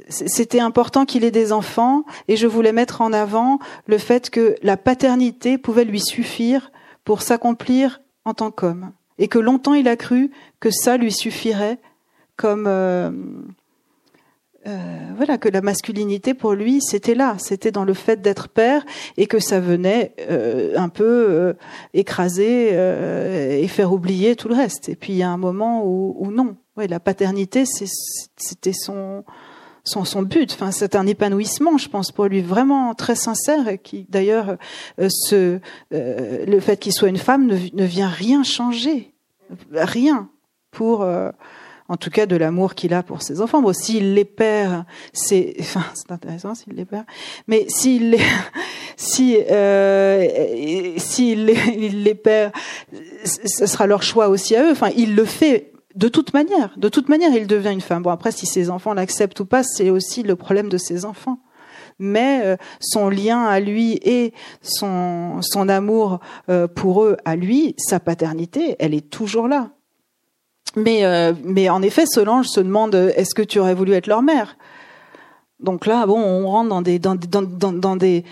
c'était important qu'il ait des enfants et je voulais mettre en avant le fait que la paternité pouvait lui suffire pour s'accomplir en tant qu'homme et que longtemps il a cru que ça lui suffirait comme euh, euh, voilà que la masculinité pour lui c'était là, c'était dans le fait d'être père et que ça venait euh, un peu écraser et faire oublier tout le reste. Et puis il y a un moment où, non, la paternité, c'était son, son, son but. Enfin, c'est un épanouissement, je pense, pour lui vraiment très sincère et qui, d'ailleurs, euh, euh, le fait qu'il soit une femme ne, ne, vient rien changer, rien pour, euh, en tout cas, de l'amour qu'il a pour ses enfants. Bon, s'il les perd, c'est, enfin, c'est intéressant s'il les perd, mais s'il les, si, euh, s'il les, il les perd, ce sera leur choix aussi à eux. Enfin, il le fait de toute manière, de toute manière, il devient une femme. Bon, après, si ses enfants l'acceptent ou pas, c'est aussi le problème de ses enfants. Mais euh, son lien à lui et son, amour euh, pour eux à lui, sa paternité, elle est toujours là. Mais, euh, mais en effet, Solange se demande est-ce que tu aurais voulu être leur mère? Donc là, bon, on rentre dans des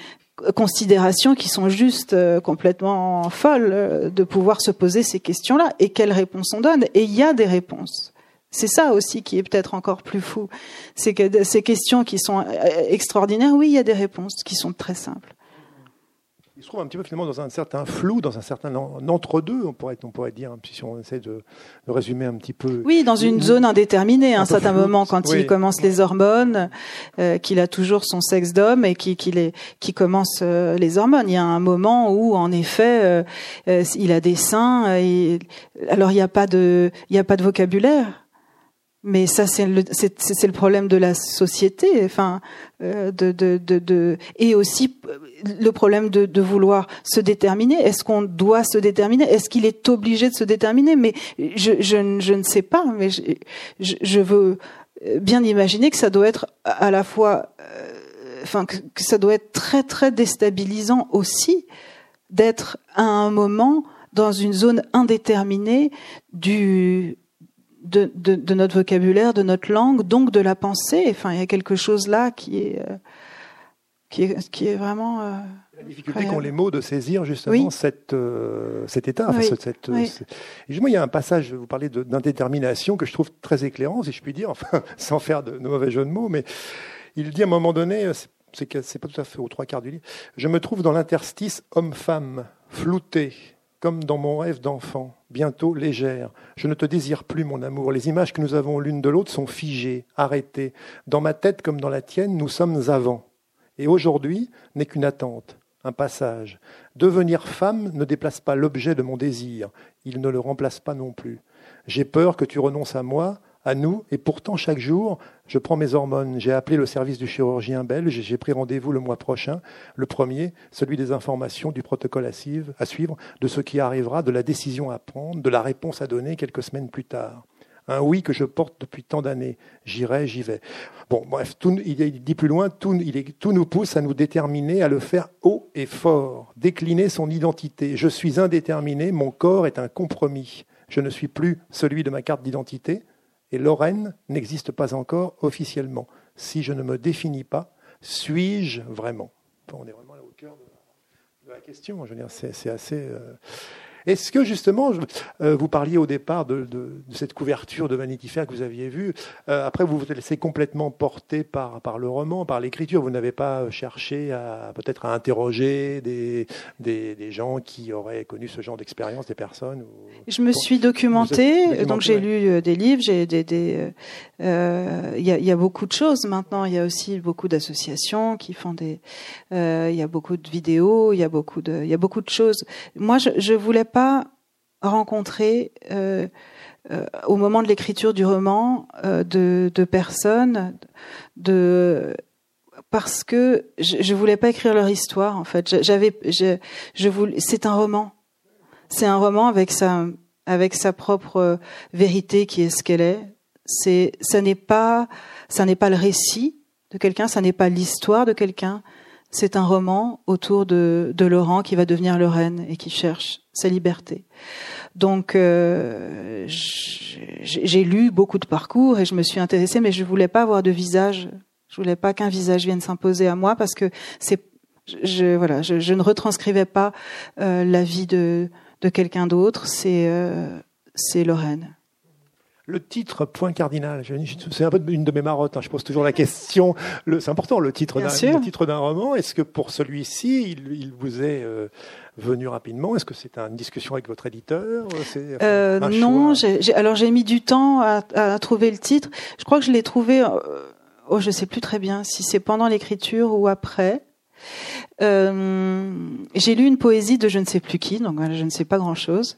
considérations qui sont juste euh, complètement folles euh, de pouvoir se poser ces questions-là. Et quelles réponses on donne? Et il y a des réponses. C'est ça aussi qui est peut-être encore plus fou. C'est que ces questions qui sont euh, extraordinaires, oui, il y a des réponses qui sont très simples il se trouve un petit peu finalement dans un certain flou, dans un certain entre-deux, on pourrait, on pourrait dire, hein, si on essaie de, de, résumer un petit peu. Oui, dans une zone indéterminée, à un, certain moment, quand il commence les hormones, euh, qu'il a toujours son sexe d'homme et qu'il qui, qui commence euh, les hormones. Il y a un moment où, en effet, euh, il a des seins. Et, alors, il n'y a pas de, il n'y a pas de vocabulaire. Mais ça, c'est le, le problème de la société, enfin, euh, de, de, de, de, et aussi euh, le problème de, de vouloir se déterminer. Est-ce qu'on doit se déterminer? Est-ce qu'il est obligé de se déterminer? Mais je, je, je, ne sais pas. Mais je, je, veux bien imaginer que ça doit être à la fois, euh, enfin, que ça doit être très très déstabilisant aussi d'être à un moment dans une zone indéterminée du de, de, de, notre vocabulaire, de notre langue, donc de la pensée. Enfin, il y a quelque chose là qui est, euh, qui est, qui est vraiment. Euh, la difficulté qu'ont les mots de saisir justement cette, euh, cet état. Enfin, cette, oui. Et moi, il y a un passage, vous parlez d'indétermination, que je trouve très éclairant, si je puis dire, enfin, sans faire de, de mauvais jeu de mots, mais il dit à un moment donné, c'est c'est pas tout à fait aux trois quarts du livre, je me trouve dans l'interstice homme-femme, flouté, comme dans mon rêve d'enfant, bientôt légère. Je ne te désire plus, mon amour. Les images que nous avons l'une de l'autre sont figées, arrêtées. Dans ma tête comme dans la tienne, nous sommes avant. Et aujourd'hui n'est qu'une attente, un passage. Devenir femme ne déplace pas l'objet de mon désir, il ne le remplace pas non plus. J'ai peur que tu renonces à moi, à nous, et pourtant chaque jour, je prends mes hormones. J'ai appelé le service du chirurgien belge, j'ai pris rendez-vous le mois prochain, le premier, celui des informations, du protocole à suivre, de ce qui arrivera, de la décision à prendre, de la réponse à donner quelques semaines plus tard. Un oui que je porte depuis tant d'années. J'irai, j'y vais. Bon, bref, il dit plus loin, tout, il tout nous pousse à nous déterminer à le faire haut et fort, décliner son identité. Je suis indéterminé, mon corps est un compromis. Je ne suis plus celui de ma carte d'identité, et Lorraine n'existe pas encore officiellement. Si je ne me définis pas, suis-je vraiment? On est vraiment au cœur de la, question. Je veux dire, c'est assez. Euh, est-ce que justement, euh, vous parliez au départ de, cette couverture de Vanity Fair que vous aviez vue, euh, après vous vous laissez complètement porter par, par le roman, par l'écriture, vous n'avez pas cherché à peut-être à interroger des, des, gens qui auraient connu ce genre d'expérience, des personnes Je me suis documentée, donc j'ai lu euh, des livres, j'ai des... Il y, a, y, a, beaucoup de choses maintenant, il y a aussi beaucoup d'associations qui font des... Il y a beaucoup de vidéos, il y a beaucoup de, il y a beaucoup de choses. Moi, je, je voulais pas rencontré euh, euh, au moment de l'écriture du roman euh, de, personnes de parce que je, je voulais pas écrire leur histoire en fait. J'avais je, je voulais c'est un roman. C'est un roman avec sa avec sa propre vérité qui est ce qu'elle est. C'est ça n'est pas ça n'est pas le récit de quelqu'un ça n'est pas l'histoire de quelqu'un c'est un roman autour de, de Laurent qui va devenir Lorraine et qui cherche sa liberté. Donc euh, j'ai lu beaucoup de parcours et je me suis intéressée, mais je voulais pas avoir de visage. Je voulais pas qu'un visage vienne s'imposer à moi parce que c'est je voilà je, ne retranscrivais pas euh, la vie de de quelqu'un d'autre. C'est euh, c'est Lorraine. Le titre point cardinal, c'est un peu une de mes marottes. Hein. Je pose toujours la question. C'est important le titre d'un titre d'un roman. Est-ce que pour celui-ci, il, vous est euh, venu rapidement? Est-ce que c'est une discussion avec votre éditeur? Euh, Non. alors j'ai mis du temps à, trouver le titre. Je crois que je l'ai trouvé. Euh, oh, je sais plus très bien si c'est pendant l'écriture ou après. Euh, j'ai lu une poésie de je ne sais plus qui, donc je ne sais pas grand-chose.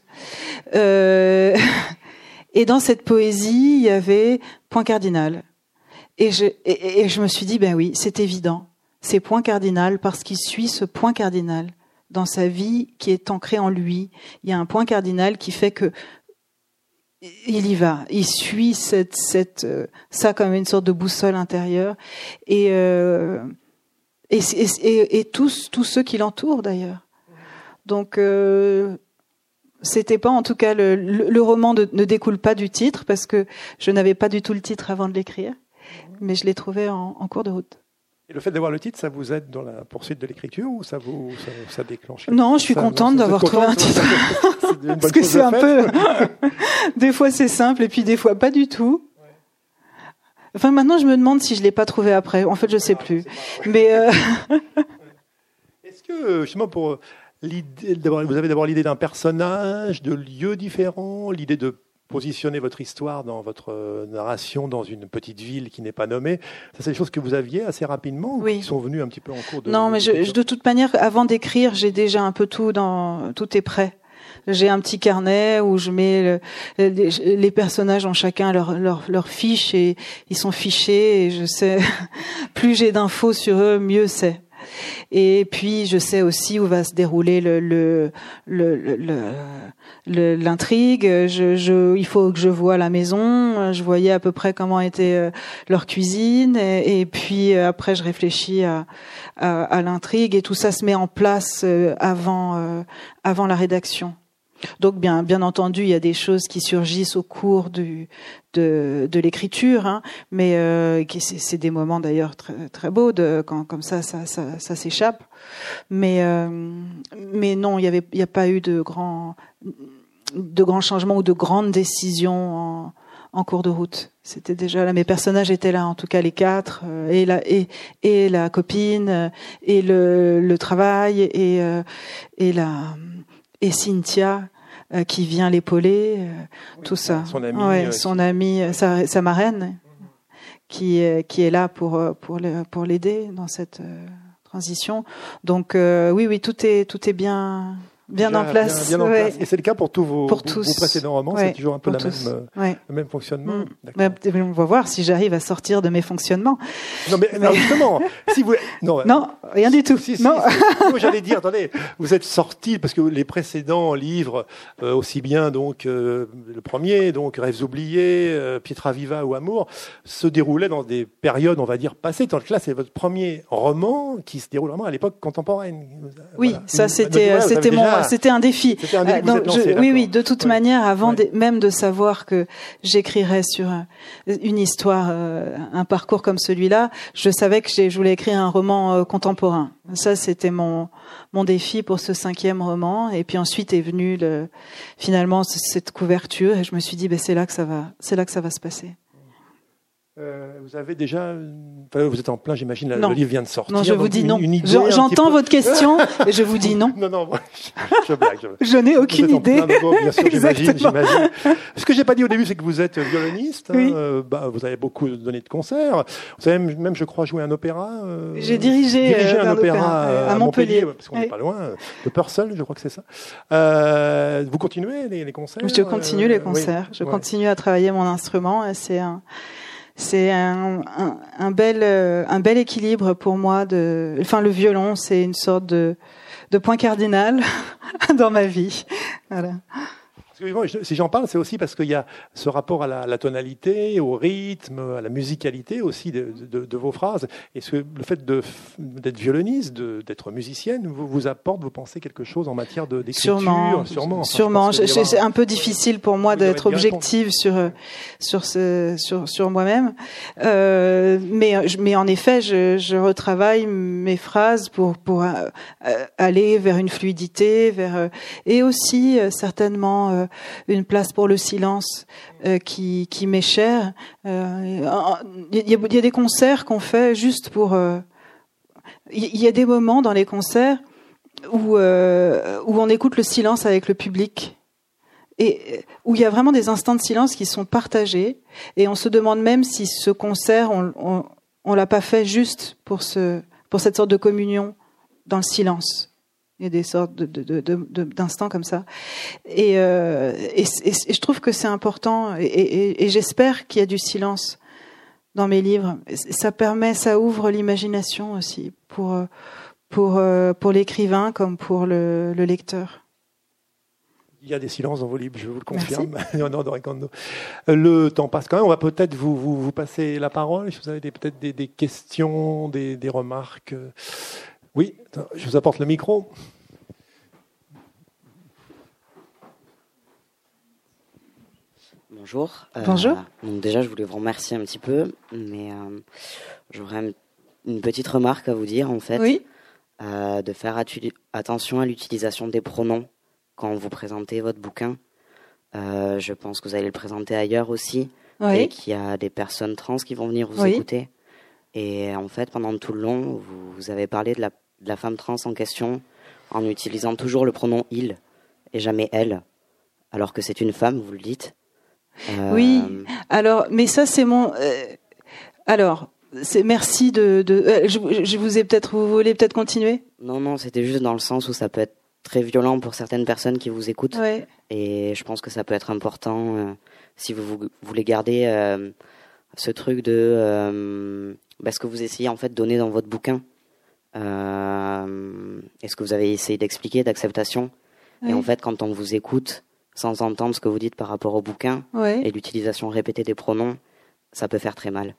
Euh, et dans cette poésie, il y avait point cardinal. Et je, me suis dit, ben oui, c'est évident. C'est point cardinal parce qu'il suit ce point cardinal dans sa vie qui est ancré en lui. Il y a un point cardinal qui fait que il y va, il suit euh, ça comme une sorte de boussole intérieure. Et euh, tous ceux qui l'entourent d'ailleurs. Donc, euh, c'était pas, en tout cas, le, le, roman ne découle pas du titre parce que je n'avais pas du tout le titre avant de l'écrire, mais je l'ai trouvé en, en, cours de route. Et le fait d'avoir le titre, ça vous aide dans la poursuite de l'écriture ou ça vous ça, ça déclenche Non, je suis contente d'avoir trouvé un titre. parce que c'est un peu. des fois c'est simple et puis des fois pas du tout. Enfin, maintenant, je me demande si je l'ai pas trouvé après. En fait, je sais plus. Mais euh, est-ce que justement pour vous avez d'abord l'idée d'un personnage, de lieux différents, l'idée de positionner votre histoire dans votre euh, narration dans une petite ville qui n'est pas nommée. Ça, c'est des choses que vous aviez assez rapidement oui. qui sont venues un petit peu en cours de. Non, mais je, de toute manière, avant d'écrire, j'ai déjà un peu tout dans tout est prêt. J'ai un petit carnet où je mets les personnages en chacun leur, leur, leur fiche et ils sont fichés et je sais plus j'ai d'infos sur eux, mieux c'est. Et puis je sais aussi où va se dérouler le, l'intrigue. Il faut que je vois la maison. Je voyais à peu près comment était euh, leur cuisine. Et, puis euh, après, je réfléchis à, à, à l'intrigue. Et tout ça se met en place euh, avant, avant la rédaction. Donc bien, bien entendu, il y a des choses qui surgissent au cours de, de l'écriture, hein, mais euh, c'est des moments d'ailleurs très, très beaux quand comme ça, ça, ça, s'échappe. Mais, euh, mais non, il n'y a pas eu de grands, de grands changements ou de grandes décisions en, en cours de route. C'était déjà là, mes personnages étaient là, en tout cas les quatre, euh, et la et, et la copine, et le, le travail, et et la et Cynthia euh, qui vient l'épauler, euh, tout ça. Son ami, ouais, son ami, sa, sa marraine, qui qui est là pour pour pour l'aider dans cette transition. Donc oui oui tout est tout est bien bien en place. Bien, en place. Et c'est le cas pour tous vos, pour tous. vos précédents romans, c'est toujours un peu la même, euh, le même fonctionnement. Mm. on va voir si j'arrive à sortir de mes fonctionnements. Non, mais, justement, si vous, non, non, rien du tout. Si, non. j'allais dire, attendez, vous êtes sorti parce que les précédents livres, euh, aussi bien donc euh, le premier, donc Rêves oubliés, euh, Pietra Viva ou Amour, se déroulaient dans des périodes, on va dire passées. Tant que là, c'est votre premier roman qui se déroule vraiment à l'époque contemporaine. Oui, ça c'était, c'était mon c'était un défi. Euh, oui, oui, de toute manière, avant même de savoir que j'écrirais sur une histoire, euh, un parcours comme celui-là, je savais que je voulais écrire un roman euh, contemporain. Ça, c'était mon mon défi pour ce cinquième roman. Et puis ensuite est venu le, finalement cette couverture, et je me suis dit, ben c'est là que ça va, c'est là que ça va se passer. Euh, vous avez déjà, vous êtes en plein, j'imagine, le livre vient de sortir. Non, je vous dis non. J'entends votre question et je vous dis non. non, non, je, blague. Je, n'ai aucune idée. bien sûr, j'imagine, j'imagine. Ce que j'ai pas dit au début, c'est que vous êtes violoniste. Hein, euh, bah, vous avez beaucoup donné de concerts. Vous avez même, je crois, joué un opéra. Euh, j'ai dirigé, un, opéra, à Montpellier, parce qu'on n'est pas loin. De Purcell, je crois que c'est ça. vous continuez les, concerts Je continue les concerts. je continue à travailler mon instrument. C'est un c'est un, bel euh, un bel équilibre pour moi de enfin le violon c'est une sorte de point cardinal dans ma vie si j'en parle, c'est aussi parce qu'il y a ce rapport à la, tonalité, au rythme, à la musicalité aussi de, vos phrases. Et ce, le fait d'être violoniste, d'être musicienne, vous, vous apporte, vous pensez, quelque chose en matière d'écriture? Sûrement. Sûrement. sûrement. C'est un peu difficile pour moi d'être objective sur, sur, ce, sur, sur moi-même. Euh, mais, mais en effet, je, je retravaille mes phrases pour, pour euh, aller vers une fluidité, vers, et aussi euh, certainement une place pour le silence qui, qui m'est chère. Il y, a, des concerts qu'on fait juste pour. Il y a des moments dans les concerts où, on écoute le silence avec le public et où il y a vraiment des instants de silence qui sont partagés et on se demande même si ce concert on, on, on l'a pas fait juste pour cette sorte de communion dans le silence. Il y a des sortes d'instants comme ça. Et, euh, et, je trouve que c'est important, et, j'espère qu'il y a du silence dans mes livres. Ça permet, ça ouvre l'imagination aussi pour, pour, pour l'écrivain comme pour le, lecteur. Il y a des silences dans vos livres, je vous le confirme. le temps passe quand même. On va peut-être vous, vous, vous, passer la parole. Si vous avez peut-être des, des, questions, des, des remarques. Oui, je vous apporte le micro. Bonjour. Euh, Bonjour. donc déjà, je voulais vous remercier un petit peu, mais euh, j'aurais une petite remarque à vous dire en fait. Oui. Euh, de faire attention à l'utilisation des pronoms quand vous présentez votre bouquin. je pense que vous allez le présenter ailleurs aussi, oui. et qu'il y a des personnes trans qui vont venir vous écouter. Et en fait, pendant tout le long, vous avez parlé de la de la femme trans en question en utilisant toujours le pronom il et jamais elle, alors que c'est une femme, vous le dites. Euh, oui, alors, mais ça c'est mon. Euh, alors, c'est merci de. de euh, je, vous ai peut-être. Vous voulez peut-être continuer? Non, non, c'était juste dans le sens où ça peut être très violent pour certaines personnes qui vous écoutent. Ouais. Et je pense que ça peut être important si vous, voulez garder ce truc de. Bah, ce que vous essayez en fait de donner dans votre bouquin. Euh, est-ce que vous avez essayé d'expliquer, d'acceptation? Et en fait, quand on vous écoute, sans entendre ce que vous dites par rapport au bouquin et l'utilisation répétée des pronoms, ça peut faire très mal.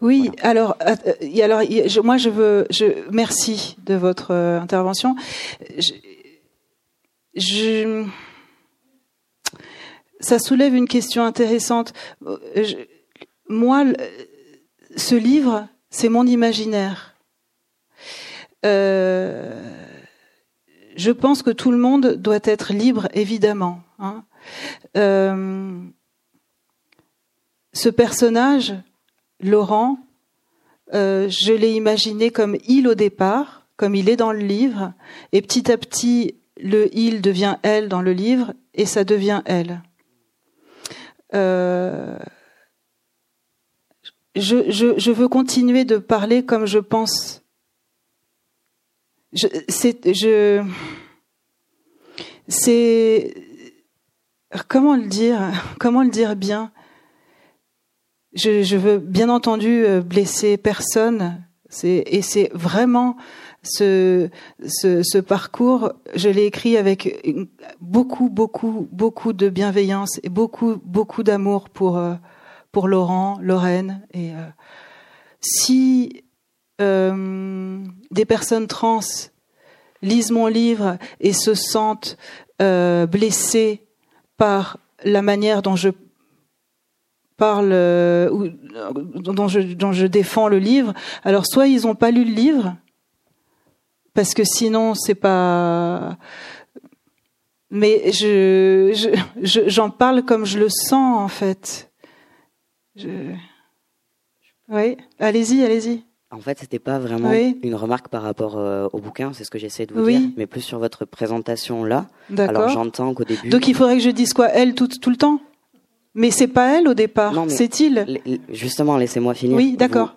Oui, alors, euh, alors moi je veux, je, merci de votre euh, intervention. Je, ça soulève une question intéressante. moi, ce livre, c'est mon imaginaire. Euh, je pense que tout le monde doit être libre, évidemment. Hein. Euh, ce personnage, Laurent, euh, je l'ai imaginé comme il au départ, comme il est dans le livre, et petit à petit, le il devient elle dans le livre, et ça devient elle. je, je, veux continuer de parler comme je pense je, c'est, je, c'est, comment le dire, comment le dire bien? Je, veux bien entendu euh, blesser personne. Et c'est vraiment ce, ce, ce, parcours, je l'ai écrit avec beaucoup, beaucoup, beaucoup de bienveillance et beaucoup, beaucoup d'amour pour, euh, pour Laurent, Lorraine. Et euh, si euh, des personnes trans lisent mon livre et se sentent euh, blessées par la manière dont je parle euh, dont je, défends le livre, alors soit ils n'ont pas lu le livre, parce que sinon c'est pas. Mais je, j'en parle comme je le sens en fait. Oui, allez-y, allez-y. En fait, c'était pas vraiment une remarque par rapport euh, au bouquin, c'est ce que j'essaie de vous dire, mais plus sur votre présentation là. Alors j'entends qu'au début. Donc il faudrait que je dise quoi, elle tout, tout le temps? Mais c'est pas elle au départ, c'est il? Justement, laissez-moi finir. Oui, d'accord.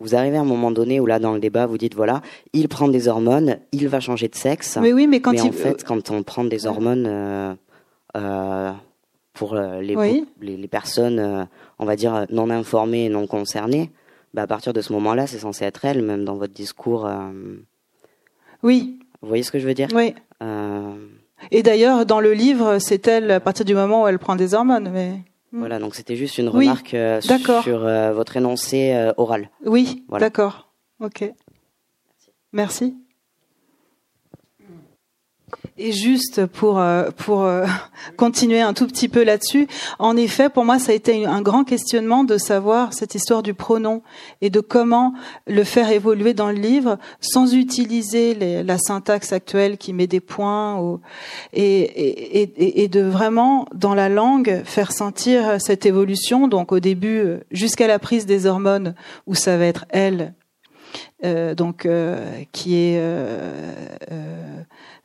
Vous, arrivez à un moment donné où là dans le débat, vous dites voilà, il prend des hormones, il va changer de sexe. Mais oui, mais quand mais il... en fait, quand on prend des hormones euh, euh, pour les, les, les, personnes, on va dire non informées, non concernées bah, à partir de ce moment-là, c'est censé être elle, même dans votre discours. Euh, oui. Vous voyez ce que je veux dire? Oui. Euh, Et d'ailleurs, dans le livre, c'est elle à partir du moment où elle prend des hormones. Mais... Hmm. Voilà, donc c'était juste une remarque euh, sur votre énoncé oral. Oui, d'accord. Ok. Merci. Et juste pour euh, pour euh, continuer un tout petit peu là-dessus, en effet, pour moi, ça a été un grand questionnement de savoir cette histoire du pronom et de comment le faire évoluer dans le livre sans utiliser la syntaxe actuelle qui met des points et, et, et, de vraiment dans la langue faire sentir cette évolution. Donc au début, jusqu'à la prise des hormones où ça va être elle euh, donc euh, qui est euh,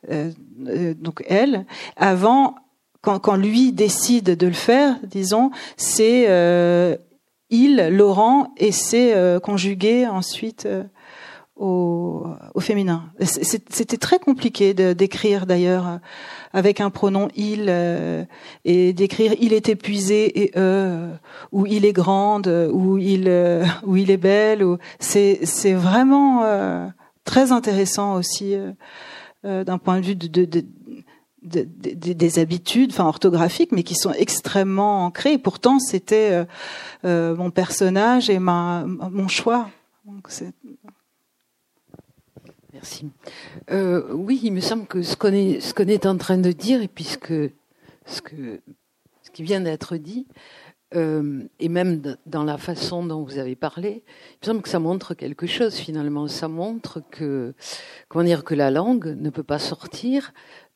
donc elle avant quand, lui décide de le faire disons c'est il Laurent et c'est conjugué ensuite au, féminin. C'était très compliqué d'écrire d'ailleurs avec un pronom il euh, et d'écrire il est épuisé et euh, ou il est grande ou il euh, ou il est belle c'est vraiment euh, très intéressant aussi d'un point de vue de, de, de des habitudes, enfin orthographiques, mais qui sont extrêmement ancrées. Pourtant, c'était mon personnage et ma mon choix. Merci. Euh, oui, il me semble que ce qu'on est, est en train de dire, et puisque ce, que, ce qui vient d'être dit, euh, et même dans la façon dont vous avez parlé, il me semble que ça montre quelque chose finalement. Ça montre que, comment dire, que la langue ne peut pas sortir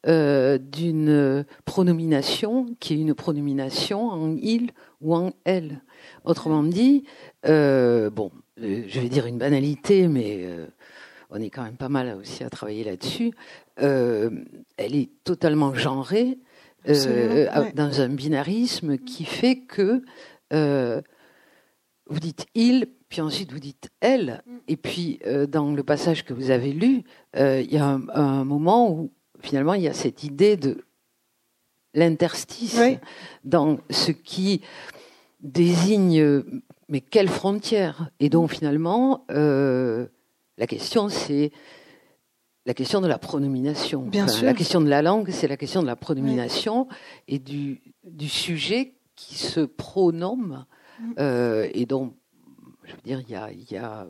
euh, d'une pronomination qui est une pronomination en il ou en elle. Autrement dit, euh, bon, je vais dire une banalité, mais on est quand même pas mal aussi à travailler là-dessus. Elle est totalement genrée euh, dans un binarisme qui fait que euh, vous dites il, puis ensuite vous dites elle, mm. et puis dans le passage que vous avez lu, il y a un, moment où finalement il y a cette idée de l'interstice dans ce qui désigne mais quelle frontière? Et donc finalement, la question, c'est la question de la pronomination. Bien sûr. La question de la langue, c'est la question de la pronomination et du, du, sujet qui se pronomme. Mm. Euh, et donc, je veux dire, il y a, y a,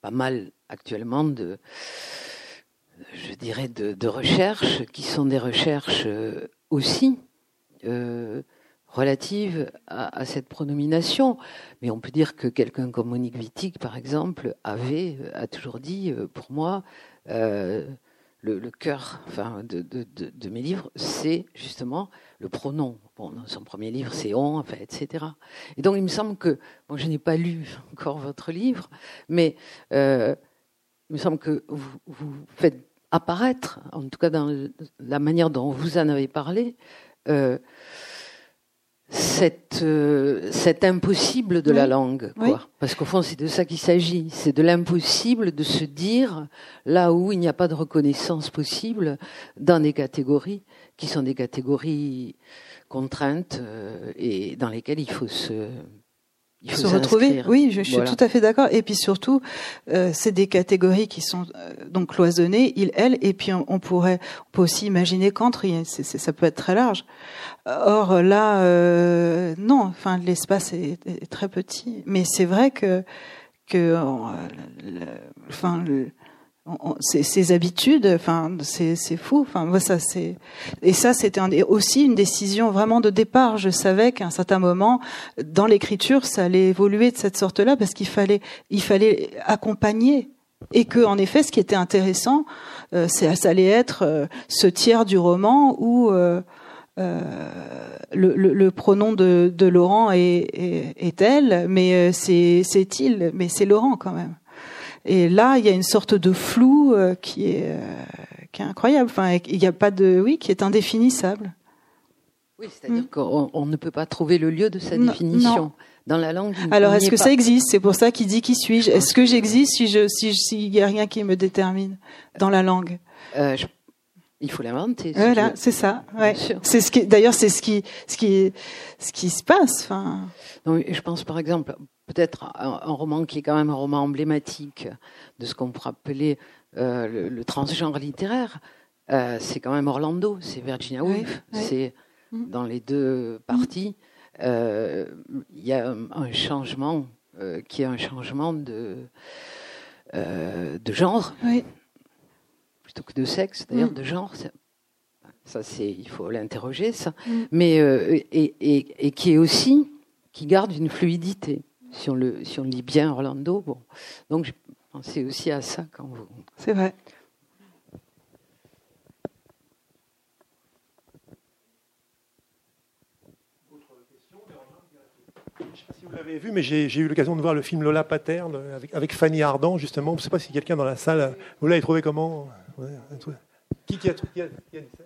pas mal actuellement de, je dirais, de, de, recherches qui sont des recherches euh, aussi. Euh, relative à, cette pronomination. Mais on peut dire que quelqu'un comme Monique Wittig, par exemple, avait, euh, a toujours dit, euh, pour moi, euh, le, cœur enfin, de, mes livres, c'est justement le pronom. Bon, dans son premier livre, c'est on, enfin, etc. Et donc, il me semble que, bon, je n'ai pas lu encore votre livre, mais il me semble que vous, faites apparaître, en tout cas dans la manière dont vous en avez parlé, cette, euh, cet impossible de la langue, quoi. Parce qu'au fond, c'est de ça qu'il s'agit. C'est de l'impossible de se dire là où il n'y a pas de reconnaissance possible dans des catégories qui sont des catégories contraintes euh, et dans lesquelles il faut se se retrouver. Oui, je, suis tout à fait d'accord. Et puis surtout, euh, c'est des catégories qui sont euh, donc cloisonnées, il, elle, et puis on, pourrait, on peut aussi imaginer qu'entre, ça peut être très large. Or là, euh, non, enfin l'espace est, est, très petit. Mais c'est vrai que que, euh, enfin, ces, habitudes, enfin, c'est fou. Enfin, moi, ça, c'est et ça, c'était aussi une décision vraiment de départ. Je savais qu'à un certain moment, dans l'écriture, ça allait évoluer de cette sorte-là parce qu'il fallait, il fallait accompagner et que, en effet, ce qui était intéressant, euh, ça allait être euh, ce tiers du roman où euh, euh le, le, le, pronom de, de Laurent est, est, elle, mais c'est il, mais c'est Laurent quand même. Et là, il y a une sorte de flou euh, qui est euh, qui est incroyable. Enfin, il n'y a pas de oui, qui est indéfinissable. Oui, c'est-à-dire hmm. qu'on ne peut pas trouver le lieu de sa définition. Dans la langue. Alors, est-ce que ça existe? C'est pour ça qu'il dit qui suis-je. Est-ce que j'existe si je si s'il n'y a rien qui me détermine dans la langue? Euh, Il faut l'inventer. Voilà, c'est ça. Ouais. C'est ce qui. D'ailleurs, c'est ce qui ce qui ce qui se passe. Enfin. Je pense par exemple peut-être un, roman qui est quand même un roman emblématique de ce qu'on pourrait appeler euh, le, transgenre littéraire, euh, c'est quand même Orlando, c'est Virginia Woolf. C'est mm. dans les deux parties, euh, il y a un, changement qui est un changement de, de genre. plutôt que de sexe, d'ailleurs, mm. de genre. Ça, c'est, il faut l'interroger, ça. Mm. Mais, et, et, et, qui est aussi, qui garde une fluidité. Si on, le, si on lit bien Orlando, bon. Donc, je pensais aussi à ça quand vous. C'est vrai. vous l'avez vu, mais j'ai eu l'occasion de voir le film Lola Paterne avec, avec, Fanny Ardant, justement. Je ne sais pas si quelqu'un dans la salle. Vous l'avez trouvé comment? Qui, qui, a, qui, a, qui a dit ça?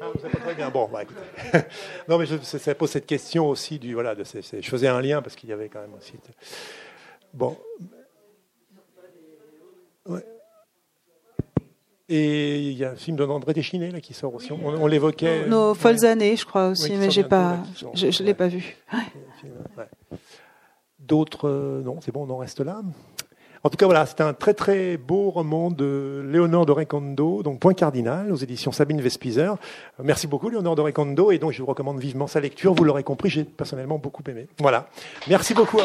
Ah, vous savez pas très bien. Bon, bah, écoutez. non, mais je, ça pose cette question aussi du voilà. De ces, je faisais un lien parce qu'il y avait quand même aussi. Bon. Ouais. Et il y a un film d'André Téchiné là, qui sort aussi. On, on l'évoquait. Nos folles années, je crois aussi, mais j'ai pas, je ne l'ai pas vu. D'autres, euh, non, c'est bon, on en reste là. En tout cas, voilà, c'est un très très beau roman de Léonore de Recondo, donc Point Cardinal, aux éditions Sabine Vespizer. Merci beaucoup, Léonore de Recondo, et donc je vous recommande vivement sa lecture. Vous l'aurez compris, j'ai personnellement beaucoup aimé. Voilà. Merci beaucoup.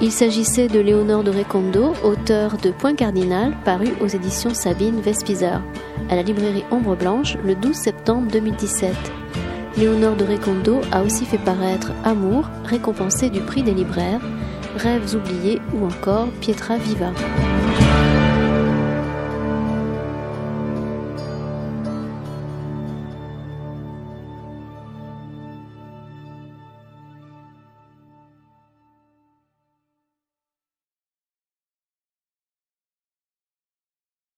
Il s'agissait de Léonore de Recondo, auteur de Point Cardinal, paru aux éditions Sabine Vespizer, à la librairie Ombre Blanche le 12 septembre 2017. Léonore de Recondo a aussi fait paraître Amour, récompensé du prix des libraires, Rêves oubliés ou encore Pietra Viva.